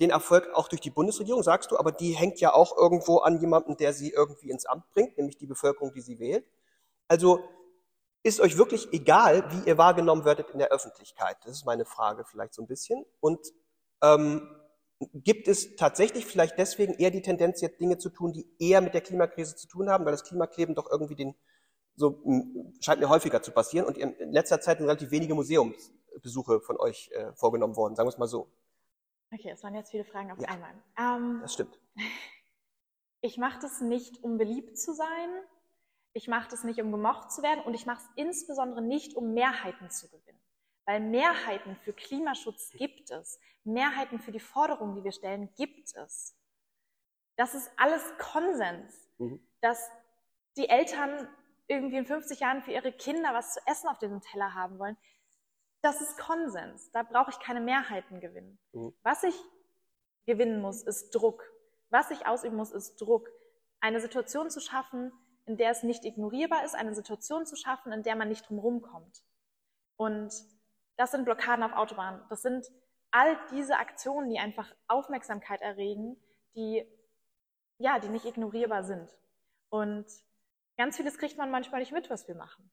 Speaker 1: den Erfolg auch durch die Bundesregierung, sagst du, aber die hängt ja auch irgendwo an jemanden, der sie irgendwie ins Amt bringt, nämlich die Bevölkerung, die sie wählt. Also ist euch wirklich egal, wie ihr wahrgenommen werdet in der Öffentlichkeit? Das ist meine Frage vielleicht so ein bisschen. Und ähm, gibt es tatsächlich vielleicht deswegen eher die Tendenz, jetzt Dinge zu tun, die eher mit der Klimakrise zu tun haben, weil das Klimakleben doch irgendwie den, so m, scheint mir häufiger zu passieren und in in letzter Zeit sind relativ wenige Museumsbesuche von euch äh, vorgenommen worden, sagen wir es mal so.
Speaker 2: Okay, es waren jetzt viele Fragen auf
Speaker 1: Ja.
Speaker 2: einmal. Ähm,
Speaker 1: Das stimmt.
Speaker 2: ich mache das nicht, um beliebt zu sein. Ich mache das nicht, um gemocht zu werden. Und ich mache es insbesondere nicht, um Mehrheiten zu gewinnen. Weil Mehrheiten für Klimaschutz gibt es. Mehrheiten für die Forderungen, die wir stellen, gibt es. Das ist alles Konsens.
Speaker 1: Mhm.
Speaker 2: Dass die Eltern irgendwie in 50 Jahren für ihre Kinder was zu essen auf diesem Teller haben wollen. Das ist Konsens. Da brauche ich keine Mehrheiten gewinnen.
Speaker 1: Mhm.
Speaker 2: Was ich gewinnen muss, ist Druck. Was ich ausüben muss, ist Druck. Eine Situation zu schaffen, in der es nicht ignorierbar ist, eine Situation zu schaffen, in der man nicht drumherum kommt. Und das sind Blockaden auf Autobahnen. Das sind all diese Aktionen, die einfach Aufmerksamkeit erregen, die, ja, die nicht ignorierbar sind. Und ganz vieles kriegt man manchmal nicht mit, was wir machen.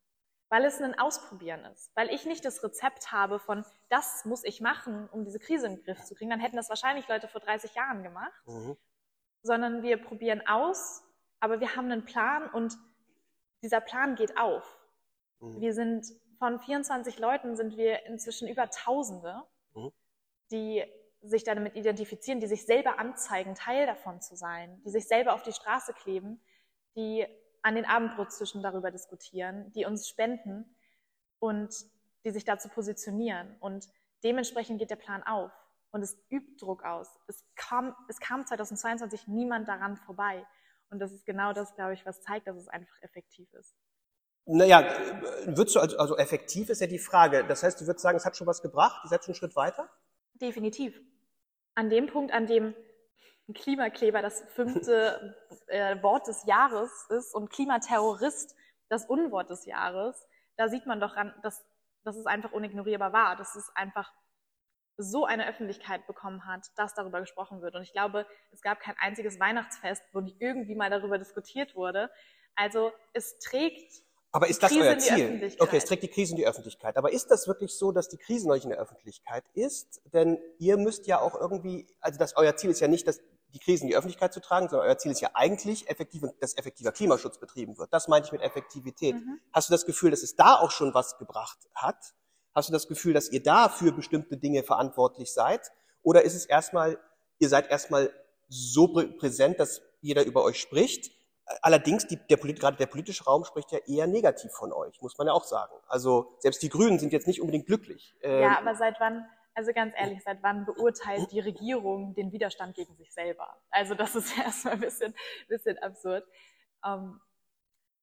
Speaker 2: Weil es ein Ausprobieren ist. Weil ich nicht das Rezept habe von, das muss ich machen, um diese Krise in den Griff zu kriegen. Dann hätten das wahrscheinlich Leute vor 30 Jahren gemacht
Speaker 1: Mhm.
Speaker 2: sondern wir probieren aus, aber wir haben einen Plan und dieser Plan geht auf.
Speaker 1: Mhm.
Speaker 2: Wir sind von 24 Leuten sind wir inzwischen über Tausende,
Speaker 1: Mhm.
Speaker 2: die sich damit identifizieren, die sich selber anzeigen, Teil davon zu sein, die sich selber auf die Straße kleben, die an den Abendbrottischen darüber diskutieren, die uns spenden und die sich dazu positionieren. Und dementsprechend geht der Plan auf und es übt Druck aus. Es kam, es kam 2022 niemand daran vorbei. Und das ist genau das, glaube ich, was zeigt, dass es einfach effektiv ist.
Speaker 1: Naja, würdest du also, also effektiv ist ja die Frage. Das heißt, du würdest sagen, es hat schon was gebracht, ihr seid schon einen Schritt weiter?
Speaker 2: Definitiv. An dem Punkt, an dem Klimakleber das fünfte äh, Wort des Jahres ist und Klimaterrorist das Unwort des Jahres, da sieht man doch, ran, dass, dass es einfach unignorierbar war, dass es einfach so eine Öffentlichkeit bekommen hat, dass darüber gesprochen wird. Und ich glaube, es gab kein einziges Weihnachtsfest, wo nicht irgendwie mal darüber diskutiert wurde. Also es trägt
Speaker 1: Aber ist das
Speaker 2: Krise
Speaker 1: euer Ziel? Okay, es trägt die Krise in die Öffentlichkeit. Aber ist das wirklich so, dass die Krise noch nicht in der Öffentlichkeit ist? Denn ihr müsst ja auch irgendwie, also das, euer Ziel ist ja nicht, dass die Krise in die Öffentlichkeit zu tragen, sondern euer Ziel ist ja eigentlich, effektiv, dass effektiver Klimaschutz betrieben wird. Das meine ich mit Effektivität.
Speaker 2: Mhm.
Speaker 1: Hast du das Gefühl, dass es da auch schon was gebracht hat? Hast du das Gefühl, dass ihr da für bestimmte Dinge verantwortlich seid? Oder ist es erstmal, ihr seid erstmal so prä- präsent, dass jeder über euch spricht? Allerdings, die, der, gerade der politische Raum spricht ja eher negativ von euch, muss man ja auch sagen. Also selbst die Grünen sind jetzt nicht unbedingt glücklich. Ähm,
Speaker 2: Ja, aber seit wann, also ganz ehrlich, seit wann beurteilt die Regierung den Widerstand gegen sich selber? Also das ist erstmal ein bisschen, bisschen absurd. Ähm,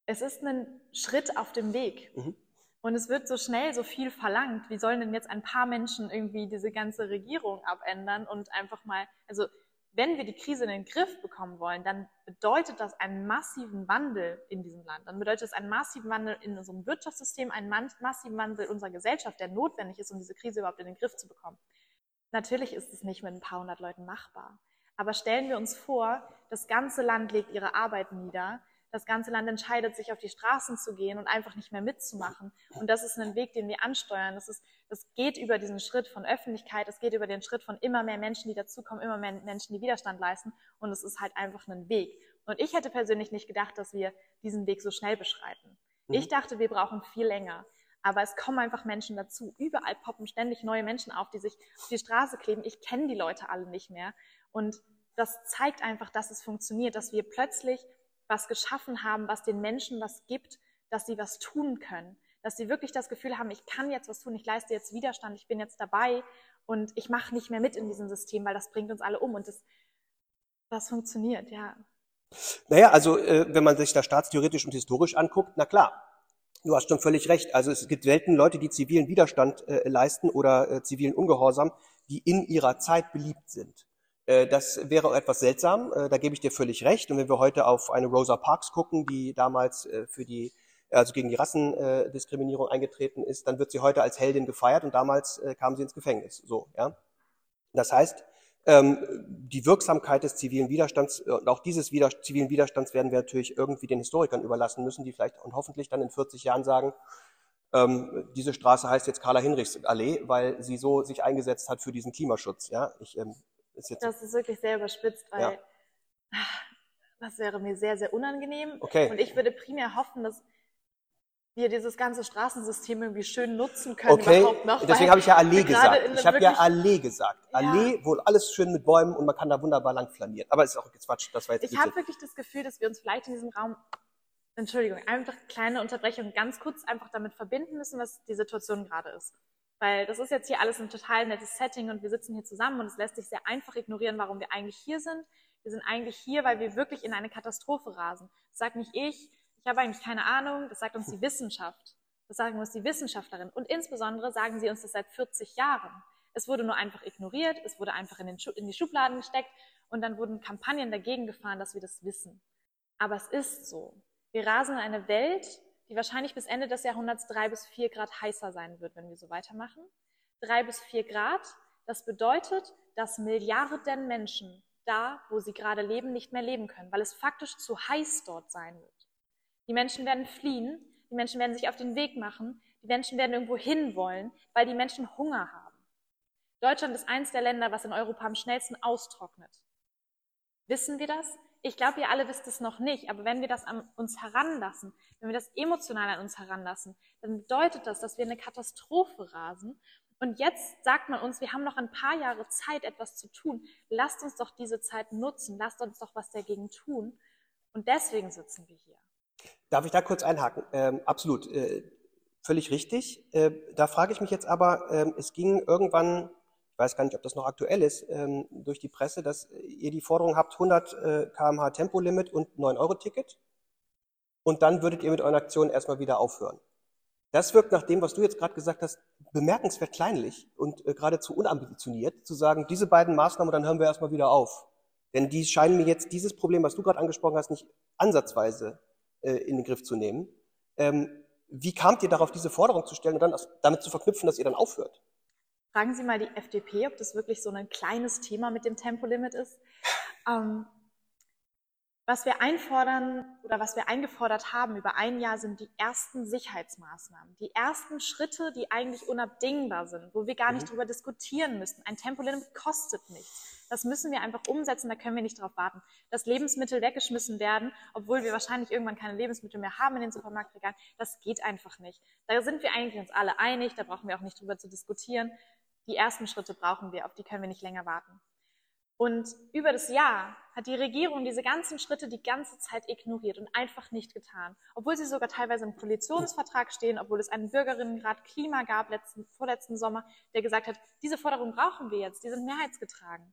Speaker 2: es ist ein Schritt auf dem Weg.
Speaker 1: Mhm.
Speaker 2: Und es wird so schnell so viel verlangt. Wie sollen denn jetzt ein paar Menschen irgendwie diese ganze Regierung abändern und einfach mal, also wenn wir die Krise in den Griff bekommen wollen, dann bedeutet das einen massiven Wandel in diesem Land. Dann bedeutet es einen massiven Wandel in unserem Wirtschaftssystem, einen massiven Wandel unserer Gesellschaft, der notwendig ist, um diese Krise überhaupt in den Griff zu bekommen. Natürlich ist es nicht mit ein paar hundert Leuten machbar. Aber stellen wir uns vor, das ganze Land legt ihre Arbeit nieder, das ganze Land entscheidet sich auf die Straßen zu gehen und einfach nicht mehr mitzumachen. Und das ist ein Weg, den wir ansteuern. Das, ist, das geht über diesen Schritt von Öffentlichkeit, es geht über den Schritt von immer mehr Menschen, die dazukommen, immer mehr Menschen, die Widerstand leisten. Und es ist halt einfach ein Weg. Und ich hätte persönlich nicht gedacht, dass wir diesen Weg so schnell beschreiten.
Speaker 1: Mhm.
Speaker 2: Ich dachte, wir brauchen viel länger. Aber es kommen einfach Menschen dazu. Überall poppen ständig neue Menschen auf, die sich auf die Straße kleben. Ich kenne die Leute alle nicht mehr. Und das zeigt einfach, dass es funktioniert, dass wir plötzlich was geschaffen haben, was den Menschen was gibt, dass sie was tun können. Dass sie wirklich das Gefühl haben, ich kann jetzt was tun, ich leiste jetzt Widerstand, ich bin jetzt dabei und ich mache nicht mehr mit in diesem System, weil das bringt uns alle um. Und das, das funktioniert, ja.
Speaker 1: Naja, also äh, wenn man sich das staatstheoretisch und historisch anguckt, na klar, du hast schon völlig recht. Also es gibt selten Leute, die zivilen Widerstand äh, leisten oder äh, zivilen Ungehorsam, die in ihrer Zeit beliebt sind. Äh, das wäre etwas seltsam, äh, da gebe ich dir völlig recht. Und wenn wir heute auf eine Rosa Parks gucken, die damals äh, für die, also gegen die Rassendiskriminierung eingetreten ist, dann wird sie heute als Heldin gefeiert und damals kam sie ins Gefängnis. So, ja. Das heißt, ähm, die Wirksamkeit des zivilen Widerstands und auch dieses zivilen Widerstands werden wir natürlich irgendwie den Historikern überlassen müssen, die vielleicht und hoffentlich dann in 40 Jahren sagen, ähm, diese Straße heißt jetzt Carla Hinrichs Allee, weil sie so sich eingesetzt hat für diesen Klimaschutz. Ja, ich ähm,
Speaker 2: ist jetzt das ist wirklich sehr überspitzt, weil ja. das wäre mir sehr, sehr unangenehm.
Speaker 1: Okay.
Speaker 2: Und ich würde primär hoffen, dass wir dieses ganze Straßensystem irgendwie schön nutzen können
Speaker 1: okay. überhaupt noch. Deswegen habe ich ja Allee gesagt. Ich habe ja Allee gesagt. Ja. Allee, wo alles schön mit Bäumen und man kann da wunderbar lang flanieren. Aber ist auch Quatsch, das war jetzt
Speaker 2: Ich habe wirklich das Gefühl, dass wir uns vielleicht in diesem Raum, Entschuldigung, einfach kleine Unterbrechung ganz kurz einfach damit verbinden müssen, was die Situation gerade ist. Weil das ist jetzt hier alles ein total nettes Setting und wir sitzen hier zusammen und es lässt sich sehr einfach ignorieren, warum wir eigentlich hier sind. Wir sind eigentlich hier, weil wir wirklich in eine Katastrophe rasen. Das sagt nicht ich, ich habe eigentlich keine Ahnung, das sagt uns die Wissenschaft. Das sagen uns die Wissenschaftlerin. Und insbesondere sagen sie uns das seit 40 Jahren. Es wurde nur einfach ignoriert, es wurde einfach in, in die Schubladen gesteckt und dann wurden Kampagnen dagegen gefahren, dass wir das wissen. Aber es ist so. Wir rasen in eine Welt, die wahrscheinlich bis Ende des Jahrhunderts drei bis vier Grad heißer sein wird, wenn wir so weitermachen. Drei bis vier Grad, das bedeutet, dass Milliarden Menschen da, wo sie gerade leben, nicht mehr leben können, weil es faktisch zu heiß dort sein wird. Die Menschen werden fliehen, die Menschen werden sich auf den Weg machen, die Menschen werden irgendwo hin wollen, weil die Menschen Hunger haben. Deutschland ist eines der Länder, was in Europa am schnellsten austrocknet. Wissen wir das? Ich glaube, ihr alle wisst es noch nicht, aber wenn wir das an uns heranlassen, wenn wir das emotional an uns heranlassen, dann bedeutet das, dass wir eine Katastrophe rasen. Und jetzt sagt man uns, wir haben noch ein paar Jahre Zeit, etwas zu tun. Lasst uns doch diese Zeit nutzen. Lasst uns doch was dagegen tun. Und deswegen sitzen wir hier.
Speaker 1: Darf ich da kurz einhaken? Ähm, absolut. Äh, völlig richtig. Äh, da frage ich mich jetzt aber, äh, es ging irgendwann ich weiß gar nicht, ob das noch aktuell ist, ähm, durch die Presse, dass ihr die Forderung habt, 100 äh, kmh Tempolimit und 9-Euro-Ticket. Und dann würdet ihr mit euren Aktionen erstmal wieder aufhören. Das wirkt nach dem, was du jetzt gerade gesagt hast, bemerkenswert kleinlich und äh, geradezu unambitioniert, zu sagen, diese beiden Maßnahmen, dann hören wir erstmal wieder auf. Denn die scheinen mir jetzt dieses Problem, was du gerade angesprochen hast, nicht ansatzweise äh, in den Griff zu nehmen. Ähm, wie kamt ihr darauf, diese Forderung zu stellen und dann damit zu verknüpfen, dass ihr dann aufhört?
Speaker 2: Fragen Sie mal die FDP, ob das wirklich so ein kleines Thema mit dem Tempolimit ist. Ähm, was wir einfordern oder was wir eingefordert haben über ein Jahr sind die ersten Sicherheitsmaßnahmen, die ersten Schritte, die eigentlich unabdingbar sind, wo wir gar nicht mhm. drüber diskutieren müssen. Ein Tempolimit kostet nichts. Das müssen wir einfach umsetzen, da können wir nicht drauf warten. Dass Lebensmittel weggeschmissen werden, obwohl wir wahrscheinlich irgendwann keine Lebensmittel mehr haben in den Supermarktregalen, das geht einfach nicht. Da sind wir eigentlich uns alle einig, da brauchen wir auch nicht drüber zu diskutieren die ersten Schritte brauchen wir, auf die können wir nicht länger warten. Und über das Jahr hat die Regierung diese ganzen Schritte die ganze Zeit ignoriert und einfach nicht getan. Obwohl sie sogar teilweise im Koalitionsvertrag stehen, obwohl es einen Bürgerinnenrat Klima gab letzten, vorletzten Sommer, der gesagt hat, diese Forderung brauchen wir jetzt, die sind mehrheitsgetragen.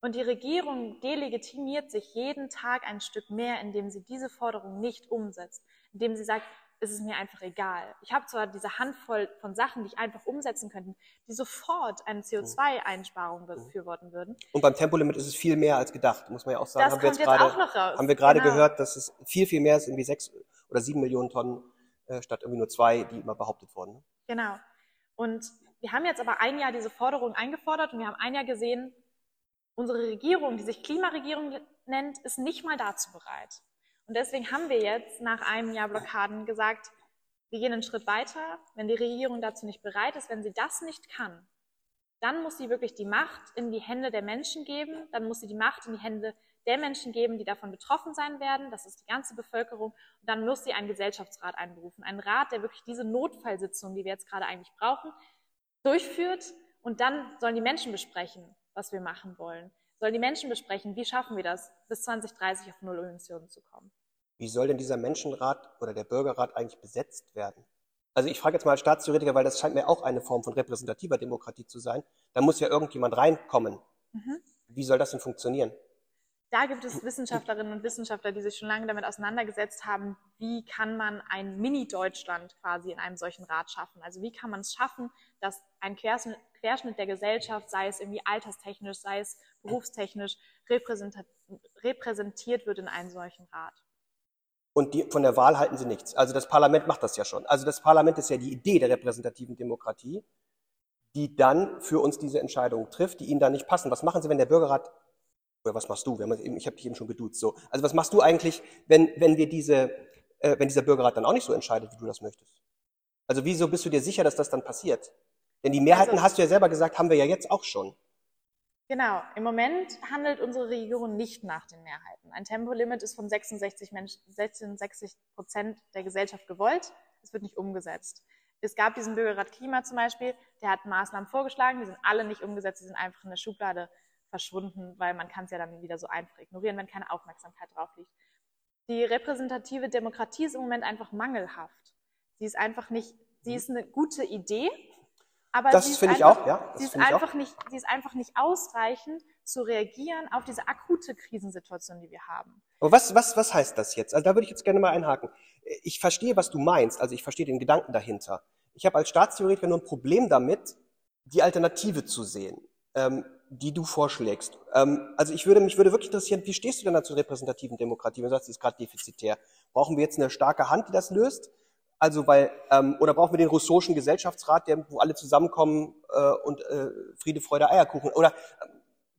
Speaker 2: Und die Regierung delegitimiert sich jeden Tag ein Stück mehr, indem sie diese Forderung nicht umsetzt, indem sie sagt, ist es mir einfach egal. Ich habe zwar diese Handvoll von Sachen, die ich einfach umsetzen könnte, die sofort eine CO2-Einsparung mhm. befürworten würden.
Speaker 1: Und beim Tempolimit ist es viel mehr als gedacht, muss man ja auch sagen.
Speaker 2: Das haben kommt wir jetzt, jetzt grade, auch noch raus.
Speaker 1: Haben wir gerade genau. gehört, dass es viel, viel mehr ist, irgendwie sechs oder sieben Millionen Tonnen äh, statt irgendwie nur zwei, die immer behauptet wurden.
Speaker 2: Genau. Und wir haben jetzt aber ein Jahr diese Forderung eingefordert und wir haben ein Jahr gesehen, unsere Regierung, die sich Klimaregierung nennt, ist nicht mal dazu bereit. Und deswegen haben wir jetzt nach einem Jahr Blockaden gesagt, wir gehen einen Schritt weiter. Wenn die Regierung dazu nicht bereit ist, wenn sie das nicht kann, dann muss sie wirklich die Macht in die Hände der Menschen geben, dann muss sie die Macht in die Hände der Menschen geben, die davon betroffen sein werden. Das ist die ganze Bevölkerung. Und dann muss sie einen Gesellschaftsrat einberufen. Einen Rat, der wirklich diese Notfallsitzung, die wir jetzt gerade eigentlich brauchen, durchführt. Und dann sollen die Menschen besprechen, was wir machen wollen. Sollen die Menschen besprechen, wie schaffen wir das, bis 2030 auf Null Emissionen zu kommen.
Speaker 1: Wie soll denn dieser Menschenrat oder der Bürgerrat eigentlich besetzt werden? Also ich frage jetzt mal als Staatstheoretiker, weil das scheint mir auch eine Form von repräsentativer Demokratie zu sein. Da muss ja irgendjemand reinkommen. Mhm. Wie soll das denn funktionieren?
Speaker 2: Da gibt es Wissenschaftlerinnen und Wissenschaftler, die sich schon lange damit auseinandergesetzt haben, wie kann man ein Mini-Deutschland quasi in einem solchen Rat schaffen. Also wie kann man es schaffen, dass ein Querschnitt der Gesellschaft, sei es irgendwie alterstechnisch, sei es berufstechnisch, repräsentiert wird in einem solchen Rat.
Speaker 1: Und die, von der Wahl halten sie nichts. Also das Parlament macht das ja schon. Also das Parlament ist ja die Idee der repräsentativen Demokratie, die dann für uns diese Entscheidungen trifft, die ihnen dann nicht passen. Was machen sie, wenn der Bürgerrat oder was machst du? Ich habe dich eben schon geduzt. So. Also was machst du eigentlich, wenn, wenn wir diese, äh, wenn dieser Bürgerrat dann auch nicht so entscheidet, wie du das möchtest? Also wieso bist du dir sicher, dass das dann passiert? Denn die Mehrheiten, also, hast du ja selber gesagt, haben wir ja jetzt auch schon.
Speaker 2: Genau. Im Moment handelt unsere Regierung nicht nach den Mehrheiten. Ein Tempolimit ist von 66, Menschen, 66 Prozent der Gesellschaft gewollt. Es wird nicht umgesetzt. Es gab diesen Bürgerrat Klima zum Beispiel, der hat Maßnahmen vorgeschlagen, die sind alle nicht umgesetzt, die sind einfach in der Schublade verschwunden, weil man kann es ja dann wieder so einfach ignorieren, wenn keine Aufmerksamkeit drauf liegt. Die repräsentative Demokratie ist im Moment einfach mangelhaft. Sie ist einfach nicht, sie ist eine gute Idee, aber
Speaker 1: das einfach,
Speaker 2: ich
Speaker 1: auch, ja,
Speaker 2: sie, ist einfach nicht, sie ist einfach nicht ausreichend zu reagieren auf diese akute Krisensituation, die wir haben.
Speaker 1: Aber was, was, was heißt das jetzt? Also da würde ich jetzt gerne mal einhaken. Ich verstehe, was du meinst, also ich verstehe den Gedanken dahinter. Ich habe als Staatstheoretiker nur ein Problem damit, die Alternative zu sehen. Ähm, die du vorschlägst. Ähm, also ich würde mich würde wirklich interessieren, wie stehst du denn da zur repräsentativen Demokratie? Wenn du sagst, sie ist gerade defizitär. Brauchen wir jetzt eine starke Hand, die das löst? Also weil ähm, oder brauchen wir den Rousseau'schen Gesellschaftsrat, der, wo alle zusammenkommen äh, und äh, Friede, Freude, Eierkuchen? Oder äh,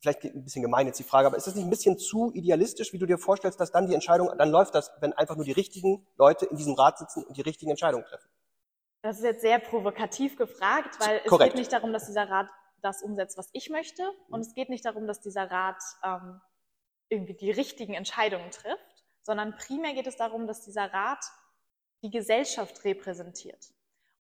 Speaker 1: vielleicht ein bisschen gemein jetzt die Frage, aber ist das nicht ein bisschen zu idealistisch, wie du dir vorstellst, dass dann die Entscheidung, dann läuft das, wenn einfach nur die richtigen Leute in diesem Rat sitzen und die richtigen Entscheidungen treffen?
Speaker 2: Das ist jetzt sehr provokativ gefragt, weil es geht nicht darum, dass dieser Rat das umsetzt, was ich möchte. Und es geht nicht darum, dass dieser Rat ähm, irgendwie die richtigen Entscheidungen trifft, sondern primär geht es darum, dass dieser Rat die Gesellschaft repräsentiert.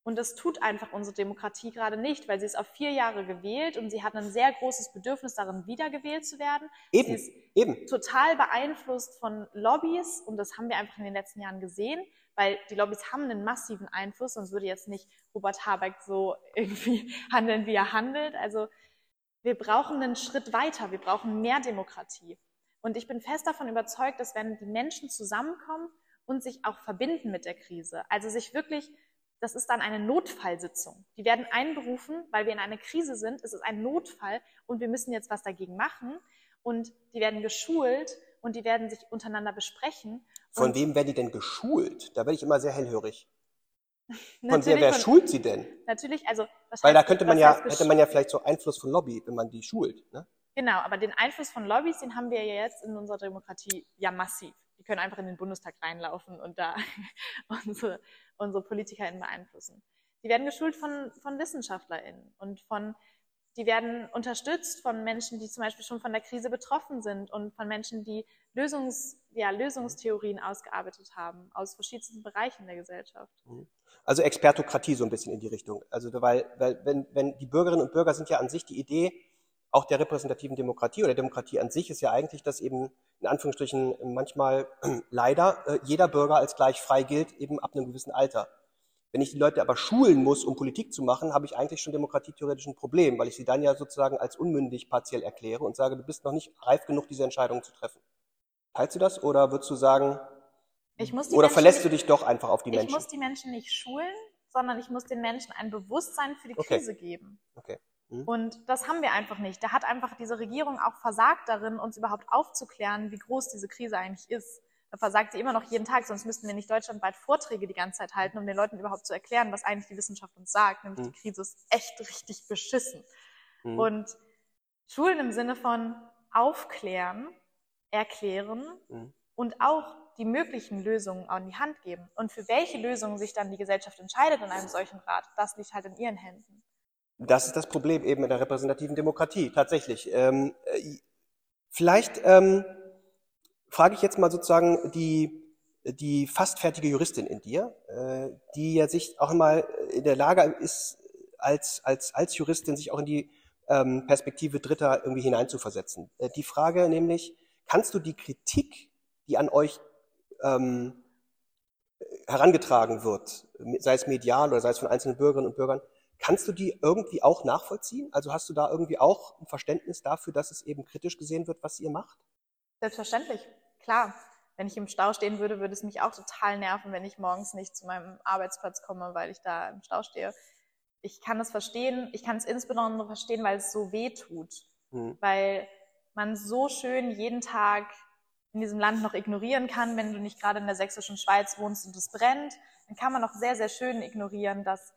Speaker 2: Und das tut einfach unsere Demokratie gerade nicht, weil sie ist auf vier Jahre gewählt und sie hat ein sehr großes Bedürfnis darin, wiedergewählt zu werden.
Speaker 1: Eben,
Speaker 2: sie ist
Speaker 1: eben.
Speaker 2: total beeinflusst von Lobbys und das haben wir einfach in den letzten Jahren gesehen weil die Lobbys haben einen massiven Einfluss, sonst würde jetzt nicht Robert Habeck so irgendwie handeln, wie er handelt. Also wir brauchen einen Schritt weiter, wir brauchen mehr Demokratie. Und ich bin fest davon überzeugt, dass wenn die Menschen zusammenkommen und sich auch verbinden mit der Krise, also sich wirklich, das ist dann eine Notfallsitzung. Die werden einberufen, weil wir in einer Krise sind, es ist ein Notfall und wir müssen jetzt was dagegen machen. Und die werden geschult und die werden sich untereinander besprechen.
Speaker 1: Von wem werden die denn geschult? Da werde ich immer sehr hellhörig. Von wer, wer schult sie denn?
Speaker 2: Natürlich, also
Speaker 1: was Weil da könnte man ja, hätte man ja vielleicht so Einfluss von Lobby, wenn man die schult. Ne?
Speaker 2: Genau, aber den Einfluss von Lobbys, den haben wir ja jetzt in unserer Demokratie ja massiv. Können einfach in den Bundestag reinlaufen und da unsere, unsere PolitikerInnen beeinflussen. Die werden geschult von, von WissenschaftlerInnen und von die werden unterstützt von Menschen, die zum Beispiel schon von der Krise betroffen sind und von Menschen, die Lösungs, ja, Lösungstheorien ausgearbeitet haben aus verschiedensten Bereichen der Gesellschaft. Mhm.
Speaker 1: Also Expertokratie so ein bisschen in die Richtung. Also weil, weil wenn, wenn die Bürgerinnen und Bürger sind ja an sich die Idee auch der repräsentativen Demokratie oder Demokratie an sich ist ja eigentlich, dass eben in Anführungsstrichen manchmal leider äh, jeder Bürger als gleich frei gilt, eben ab einem gewissen Alter. Wenn ich die Leute aber schulen muss, um Politik zu machen, habe ich eigentlich schon demokratietheoretisch ein Problem, weil ich sie dann ja sozusagen als unmündig partiell erkläre und sage, du bist noch nicht reif genug, diese Entscheidung zu treffen. Teilst du das oder würdest du sagen, oder Menschen verlässt du dich doch einfach auf die Menschen?
Speaker 2: Ich muss die Menschen nicht schulen, sondern ich muss den Menschen ein Bewusstsein für die okay. Krise geben.
Speaker 1: Okay.
Speaker 2: Hm. Und das haben wir einfach nicht. Da hat einfach diese Regierung auch versagt darin, uns überhaupt aufzuklären, wie groß diese Krise eigentlich ist versagt sie immer noch jeden Tag, sonst müssten wir nicht deutschlandweit Vorträge die ganze Zeit halten, um den Leuten überhaupt zu erklären, was eigentlich die Wissenschaft uns sagt, nämlich mhm. die Krise ist echt richtig beschissen. Mhm. Und Schulen im Sinne von aufklären, erklären mhm. und auch die möglichen Lösungen an die Hand geben. Und für welche Lösungen sich dann die Gesellschaft entscheidet in einem solchen Rat, das liegt halt in ihren Händen.
Speaker 1: Das ist das Problem eben in der repräsentativen Demokratie, tatsächlich. Ähm, äh, vielleicht ähm, frage ich jetzt mal sozusagen die, die fast fertige Juristin in dir, äh, die ja sich auch einmal in der Lage ist, als, als, als Juristin sich auch in die ähm, Perspektive Dritter irgendwie hineinzuversetzen. Äh, die Frage nämlich, kannst du die Kritik, die an euch ähm, herangetragen wird, sei es medial oder sei es von einzelnen Bürgerinnen und Bürgern, kannst du die irgendwie auch nachvollziehen? Also hast du da irgendwie auch ein Verständnis dafür, dass es eben kritisch gesehen wird, was ihr macht?
Speaker 2: Selbstverständlich, klar. Wenn ich im Stau stehen würde, würde es mich auch total nerven, wenn ich morgens nicht zu meinem Arbeitsplatz komme, weil ich da im Stau stehe. Ich kann das verstehen. Ich kann es insbesondere verstehen, weil es so weh tut. Hm. Weil man so schön jeden Tag in diesem Land noch ignorieren kann, wenn du nicht gerade in der sächsischen Schweiz wohnst und es brennt, dann kann man noch sehr, sehr schön ignorieren, dass,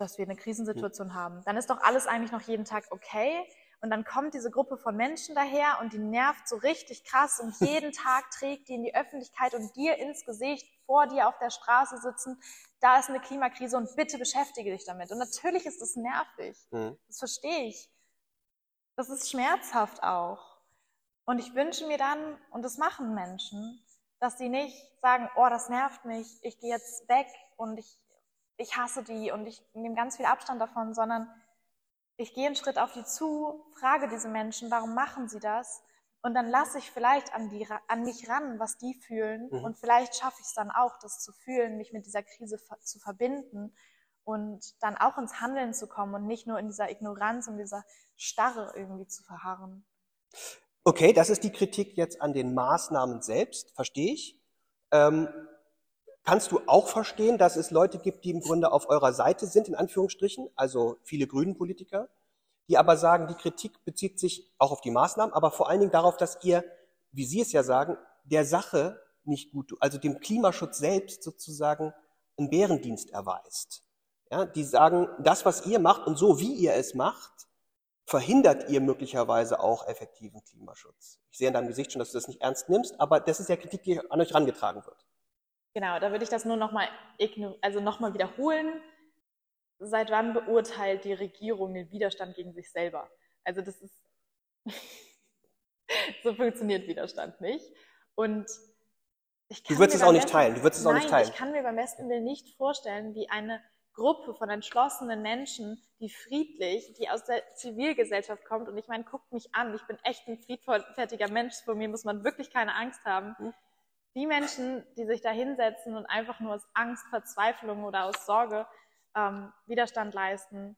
Speaker 2: dass wir eine Krisensituation haben. Dann ist doch alles eigentlich noch jeden Tag okay. Und dann kommt diese Gruppe von Menschen daher und die nervt so richtig krass und jeden Tag trägt die in die Öffentlichkeit und dir ins Gesicht, vor dir auf der Straße sitzen, da ist eine Klimakrise und bitte beschäftige dich damit. Und natürlich ist das nervig. Mhm. Das verstehe ich. Das ist schmerzhaft auch. Und ich wünsche mir dann, und das machen Menschen, dass sie nicht sagen, oh, das nervt mich, ich gehe jetzt weg und ich, ich hasse die und ich nehme ganz viel Abstand davon, sondern ich gehe einen Schritt auf die zu, frage diese Menschen, warum machen sie das? Und dann lasse ich vielleicht an, die, an mich ran, was die fühlen. Mhm. Und vielleicht schaffe ich es dann auch, das zu fühlen, mich mit dieser Krise zu verbinden und dann auch ins Handeln zu kommen und nicht nur in dieser Ignoranz und dieser Starre irgendwie zu verharren.
Speaker 1: Okay, das ist die Kritik jetzt an den Maßnahmen selbst, verstehe ich. Ähm, kannst du auch verstehen, dass es Leute gibt, die im Grunde auf eurer Seite sind, in Anführungsstrichen, also viele grünen Politiker, die aber sagen, die Kritik bezieht sich auch auf die Maßnahmen, aber vor allen Dingen darauf, dass ihr, wie Sie es ja sagen, der Sache nicht gut, also dem Klimaschutz selbst sozusagen einen Bärendienst erweist. Ja, die sagen, das, was ihr macht und so, wie ihr es macht, verhindert ihr möglicherweise auch effektiven Klimaschutz. Ich sehe in deinem Gesicht schon, dass du das nicht ernst nimmst, aber das ist ja Kritik, die an euch herangetragen wird.
Speaker 2: Genau, da würde ich das nur nochmal also noch wiederholen. Seit wann beurteilt die Regierung den Widerstand gegen sich selber? Also das ist so funktioniert Widerstand nicht. Und
Speaker 1: ich kann du würdest es auch nicht teilen. Du würdest es auch nicht teilen.
Speaker 2: Ich kann mir beim besten Willen nicht vorstellen, wie eine Gruppe von entschlossenen Menschen, die friedlich, die aus der Zivilgesellschaft kommt. Und ich meine, guckt mich an, ich bin echt ein friedfertiger Mensch, vor mir muss man wirklich keine Angst haben. Mhm. Die Menschen, die sich da hinsetzen und einfach nur aus Angst, Verzweiflung oder aus Sorge ähm, Widerstand leisten,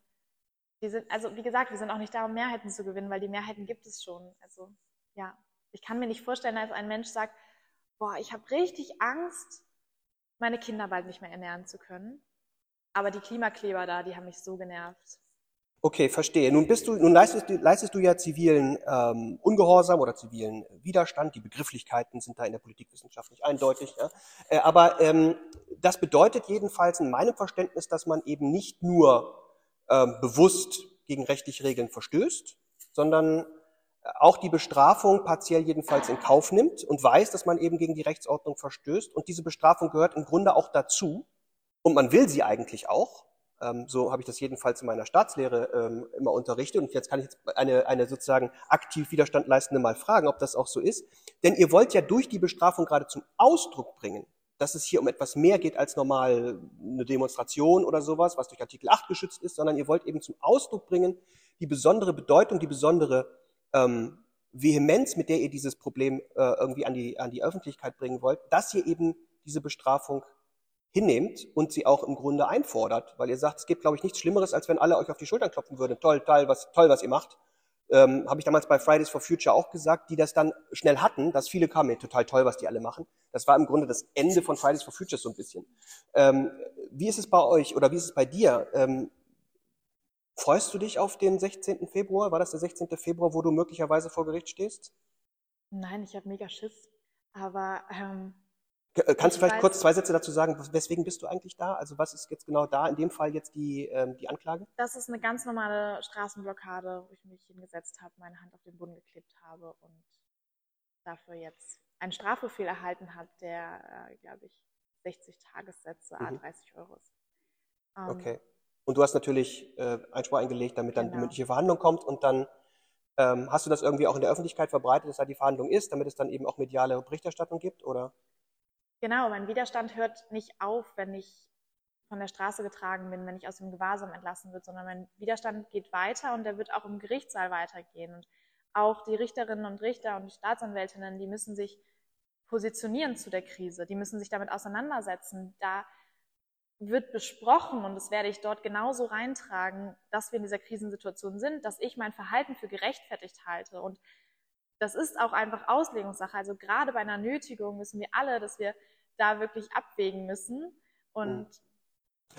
Speaker 2: die sind, also wie gesagt, wir sind auch nicht da, um Mehrheiten zu gewinnen, weil die Mehrheiten gibt es schon. Also ja, ich kann mir nicht vorstellen, dass ein Mensch sagt, boah, ich habe richtig Angst, meine Kinder bald nicht mehr ernähren zu können. Aber die Klimakleber da, die haben mich so genervt.
Speaker 1: Okay, verstehe. Nun bist du, nun leistest du, leistest du ja zivilen ähm, Ungehorsam oder zivilen Widerstand. Die Begrifflichkeiten sind da in der Politikwissenschaft nicht eindeutig. Ja? Äh, aber ähm, das bedeutet jedenfalls in meinem Verständnis, dass man eben nicht nur ähm, bewusst gegen rechtliche Regeln verstößt, sondern auch die Bestrafung partiell jedenfalls in Kauf nimmt und weiß, dass man eben gegen die Rechtsordnung verstößt. Und diese Bestrafung gehört im Grunde auch dazu, und man will sie eigentlich auch. Ähm, so habe ich das jedenfalls in meiner Staatslehre ähm, immer unterrichtet. Und jetzt kann ich jetzt eine, eine sozusagen aktiv Widerstand leistende mal fragen, ob das auch so ist. Denn ihr wollt ja durch die Bestrafung gerade zum Ausdruck bringen, dass es hier um etwas mehr geht als normal eine Demonstration oder sowas, was durch Artikel 8 geschützt ist, sondern ihr wollt eben zum Ausdruck bringen, die besondere Bedeutung, die besondere ähm, Vehemenz, mit der ihr dieses Problem äh, irgendwie an die, an die Öffentlichkeit bringen wollt, dass ihr eben diese Bestrafung hinnehmt und sie auch im Grunde einfordert, weil ihr sagt, es gibt, glaube ich, nichts Schlimmeres, als wenn alle euch auf die Schultern klopfen würden. Toll, toll, was, toll, was ihr macht. Ähm, Habe ich damals bei Fridays for Future auch gesagt, die das dann schnell hatten, dass viele kamen, total toll, was die alle machen. Das war im Grunde das Ende von Fridays for Future so ein bisschen. Ähm, wie ist es bei euch oder wie ist es bei dir? Ähm, freust du dich auf den 16. Februar? War das der 16. Februar, wo du möglicherweise vor Gericht stehst?
Speaker 2: Nein, ich habe mega Schiss. Aber ähm,
Speaker 1: äh, kannst du vielleicht kurz zwei Sätze dazu sagen, weswegen bist du eigentlich da? Also was ist jetzt genau da, in dem Fall jetzt die, ähm, die Anklage?
Speaker 2: Das ist eine ganz normale Straßenblockade, wo ich mich hingesetzt habe, meine Hand auf den Boden geklebt habe und dafür jetzt einen Strafbefehl erhalten hat, der, äh, glaube ich, 60 Tagessätze, mhm. 30 Euro ist.
Speaker 1: Ähm, okay. Und du hast natürlich äh, Einspruch eingelegt, damit dann genau. die mündliche Verhandlung kommt und dann Ähm, hast du das irgendwie auch in der Öffentlichkeit verbreitet, dass da die Verhandlung ist, damit es dann eben auch mediale Berichterstattung gibt? Oder?
Speaker 2: Genau, mein Widerstand hört nicht auf, wenn ich von der Straße getragen bin, wenn ich aus dem Gewahrsam entlassen wird, sondern mein Widerstand geht weiter und der wird auch im Gerichtssaal weitergehen. Und auch die Richterinnen und Richter und Staatsanwältinnen, die müssen sich positionieren zu der Krise, die müssen sich damit auseinandersetzen. Da wird besprochen und das werde ich dort genauso reintragen, dass wir in dieser Krisensituation sind, dass ich mein Verhalten für gerechtfertigt halte. Und das ist auch einfach Auslegungssache. Also gerade bei einer Nötigung wissen wir alle, dass wir da wirklich abwägen müssen. Und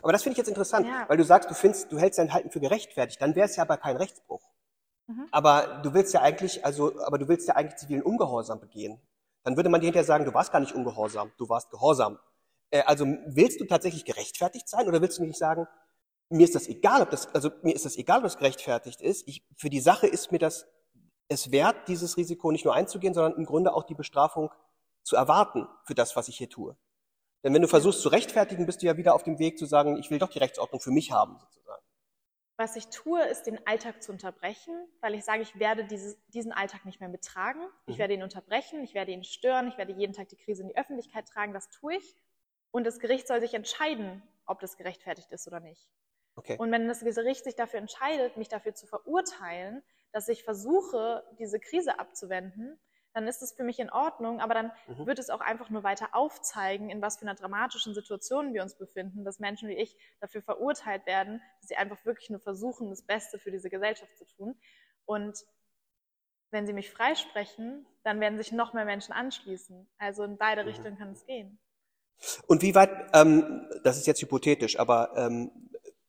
Speaker 1: aber das finde ich jetzt interessant, ja. weil du sagst, du findest, du hältst dein Halten für gerechtfertigt, dann wäre es ja aber kein Rechtsbruch. Mhm. Aber du willst ja eigentlich, also, aber du willst ja eigentlich zivilen Ungehorsam begehen. Dann würde man dir hinterher sagen, du warst gar nicht ungehorsam, du warst gehorsam. Äh, also willst du tatsächlich gerechtfertigt sein oder willst du nicht sagen, mir ist das egal, ob das, also mir ist das egal, ob das gerechtfertigt ist. Ich, für die Sache ist mir das es wert, dieses Risiko nicht nur einzugehen, sondern im Grunde auch die Bestrafung zu erwarten für das, was ich hier tue. Denn wenn du versuchst zu rechtfertigen, bist du ja wieder auf dem Weg zu sagen, ich will doch die Rechtsordnung für mich haben, sozusagen.
Speaker 2: Was ich tue, ist den Alltag zu unterbrechen, weil ich sage, ich werde dieses, diesen Alltag nicht mehr mittragen. Ich mhm. werde ihn unterbrechen, ich werde ihn stören, ich werde jeden Tag die Krise in die Öffentlichkeit tragen. Das tue ich. Und das Gericht soll sich entscheiden, ob das gerechtfertigt ist oder nicht. Okay. Und wenn das Gericht sich dafür entscheidet, mich dafür zu verurteilen, dass ich versuche, diese Krise abzuwenden, dann ist es für mich in Ordnung, aber dann mhm. wird es auch einfach nur weiter aufzeigen, in was für einer dramatischen Situation wir uns befinden, dass Menschen wie ich dafür verurteilt werden, dass sie einfach wirklich nur versuchen, das Beste für diese Gesellschaft zu tun. Und wenn sie mich freisprechen, dann werden sich noch mehr Menschen anschließen. Also in beide mhm. Richtungen kann es gehen.
Speaker 1: Und wie weit, ähm, das ist jetzt hypothetisch, aber ähm,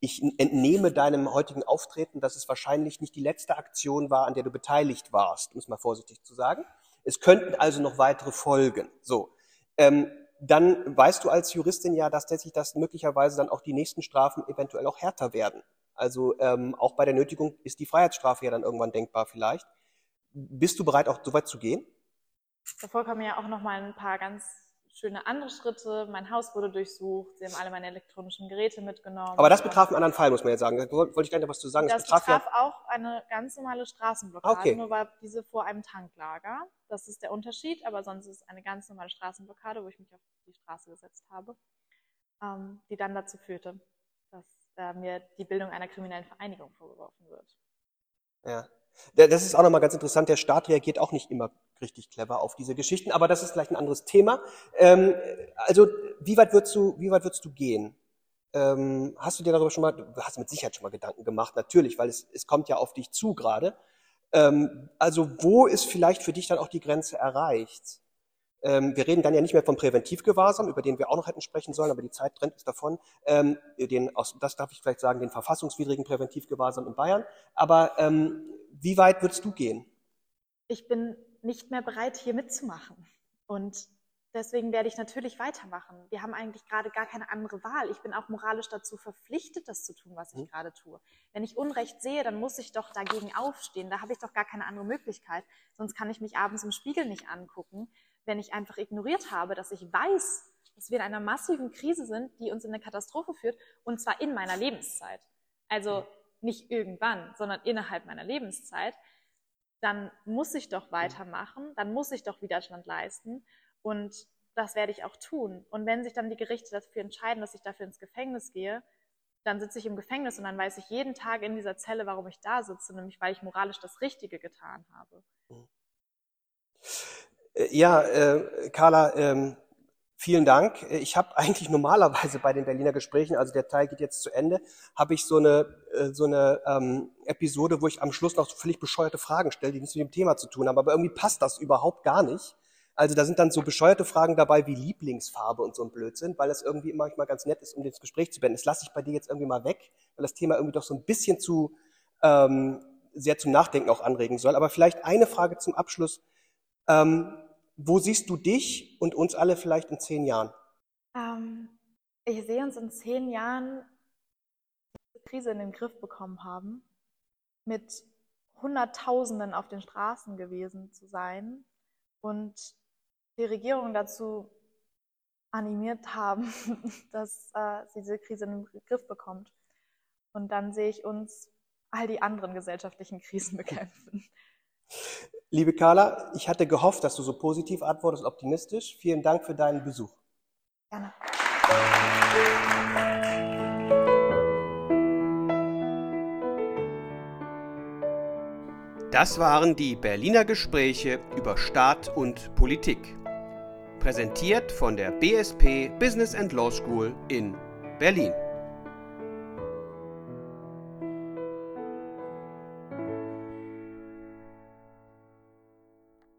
Speaker 1: ich entnehme deinem heutigen Auftreten, dass es wahrscheinlich nicht die letzte Aktion war, an der du beteiligt warst, um es mal vorsichtig zu sagen. Es könnten also noch weitere folgen. So, ähm, dann weißt du als Juristin ja, dass tatsächlich das möglicherweise dann auch die nächsten Strafen eventuell auch härter werden. Also ähm, auch bei der Nötigung ist die Freiheitsstrafe ja dann irgendwann denkbar vielleicht. Bist du bereit, auch so weit zu gehen?
Speaker 2: Davor kommen ja auch noch mal ein paar ganz schöne andere Schritte. Mein Haus wurde durchsucht. Sie haben alle meine elektronischen Geräte mitgenommen.
Speaker 1: Aber das betraf einen anderen Fall, muss man jetzt sagen. Da wollte ich gerne was zu sagen.
Speaker 2: Das, das betraf, betraf ja auch eine ganz normale Straßenblockade, okay. nur war diese vor einem Tanklager. Das ist der Unterschied, aber sonst ist es eine ganz normale Straßenblockade, wo ich mich auf die Straße gesetzt habe, ähm, die dann dazu führte, dass äh, mir die Bildung einer kriminellen Vereinigung vorgeworfen wird.
Speaker 1: Ja. Das ist auch nochmal ganz interessant. Der Staat reagiert auch nicht immer richtig clever auf diese Geschichten, aber das ist vielleicht ein anderes Thema. Ähm, also, wie weit würdest du, wie weit würdest du gehen? Ähm, hast du dir darüber schon mal, du hast mit Sicherheit schon mal Gedanken gemacht, natürlich, weil es, es kommt ja auf dich zu gerade. Ähm, also, wo ist vielleicht für dich dann auch die Grenze erreicht? Ähm, wir reden dann ja nicht mehr vom Präventivgewahrsam, über den wir auch noch hätten sprechen sollen, aber die Zeit trennt uns davon. Ähm, den, das darf ich vielleicht sagen, den verfassungswidrigen Präventivgewahrsam in Bayern. Aber ähm, wie weit würdest du gehen?
Speaker 2: Ich bin nicht mehr bereit, hier mitzumachen. Und deswegen werde ich natürlich weitermachen. Wir haben eigentlich gerade gar keine andere Wahl. Ich bin auch moralisch dazu verpflichtet, das zu tun, was ich mhm. gerade tue. Wenn ich Unrecht sehe, dann muss ich doch dagegen aufstehen. Da habe ich doch gar keine andere Möglichkeit. Sonst kann ich mich abends im Spiegel nicht angucken wenn ich einfach ignoriert habe, dass ich weiß, dass wir in einer massiven Krise sind, die uns in eine Katastrophe führt, und zwar in meiner Lebenszeit. Also nicht irgendwann, sondern innerhalb meiner Lebenszeit, dann muss ich doch weitermachen, dann muss ich doch Widerstand leisten und das werde ich auch tun. Und wenn sich dann die Gerichte dafür entscheiden, dass ich dafür ins Gefängnis gehe, dann sitze ich im Gefängnis und dann weiß ich jeden Tag in dieser Zelle, warum ich da sitze, nämlich weil ich moralisch das Richtige getan habe. Mhm.
Speaker 1: Äh, ja, äh, Carla, ähm, vielen Dank. Äh, ich habe eigentlich normalerweise bei den Berliner Gesprächen, also der Teil geht jetzt zu Ende, habe ich so eine, äh, so eine ähm, Episode, wo ich am Schluss noch so völlig bescheuerte Fragen stelle, die nichts mit dem Thema zu tun haben. Aber irgendwie passt das überhaupt gar nicht. Also da sind dann so bescheuerte Fragen dabei wie Lieblingsfarbe und so ein Blödsinn, weil das irgendwie manchmal ganz nett ist, um das Gespräch zu beenden. Das lasse ich bei dir jetzt irgendwie mal weg, weil das Thema irgendwie doch so ein bisschen zu ähm, sehr zum Nachdenken auch anregen soll. Aber vielleicht eine Frage zum Abschluss. Ähm, wo siehst du dich und uns alle vielleicht in zehn Jahren?
Speaker 2: Ähm, ich sehe uns in zehn Jahren die Krise in den Griff bekommen haben, mit Hunderttausenden auf den Straßen gewesen zu sein und die Regierung dazu animiert haben, dass äh, sie diese Krise in den Griff bekommt. Und dann sehe ich uns all die anderen gesellschaftlichen Krisen bekämpfen.
Speaker 1: Liebe Carla, ich hatte gehofft, dass du so positiv antwortest, optimistisch. Vielen Dank für deinen Besuch.
Speaker 2: Gerne.
Speaker 1: Das waren die Berliner Gespräche über Staat und Politik. Präsentiert von der BSP Business and Law School in Berlin.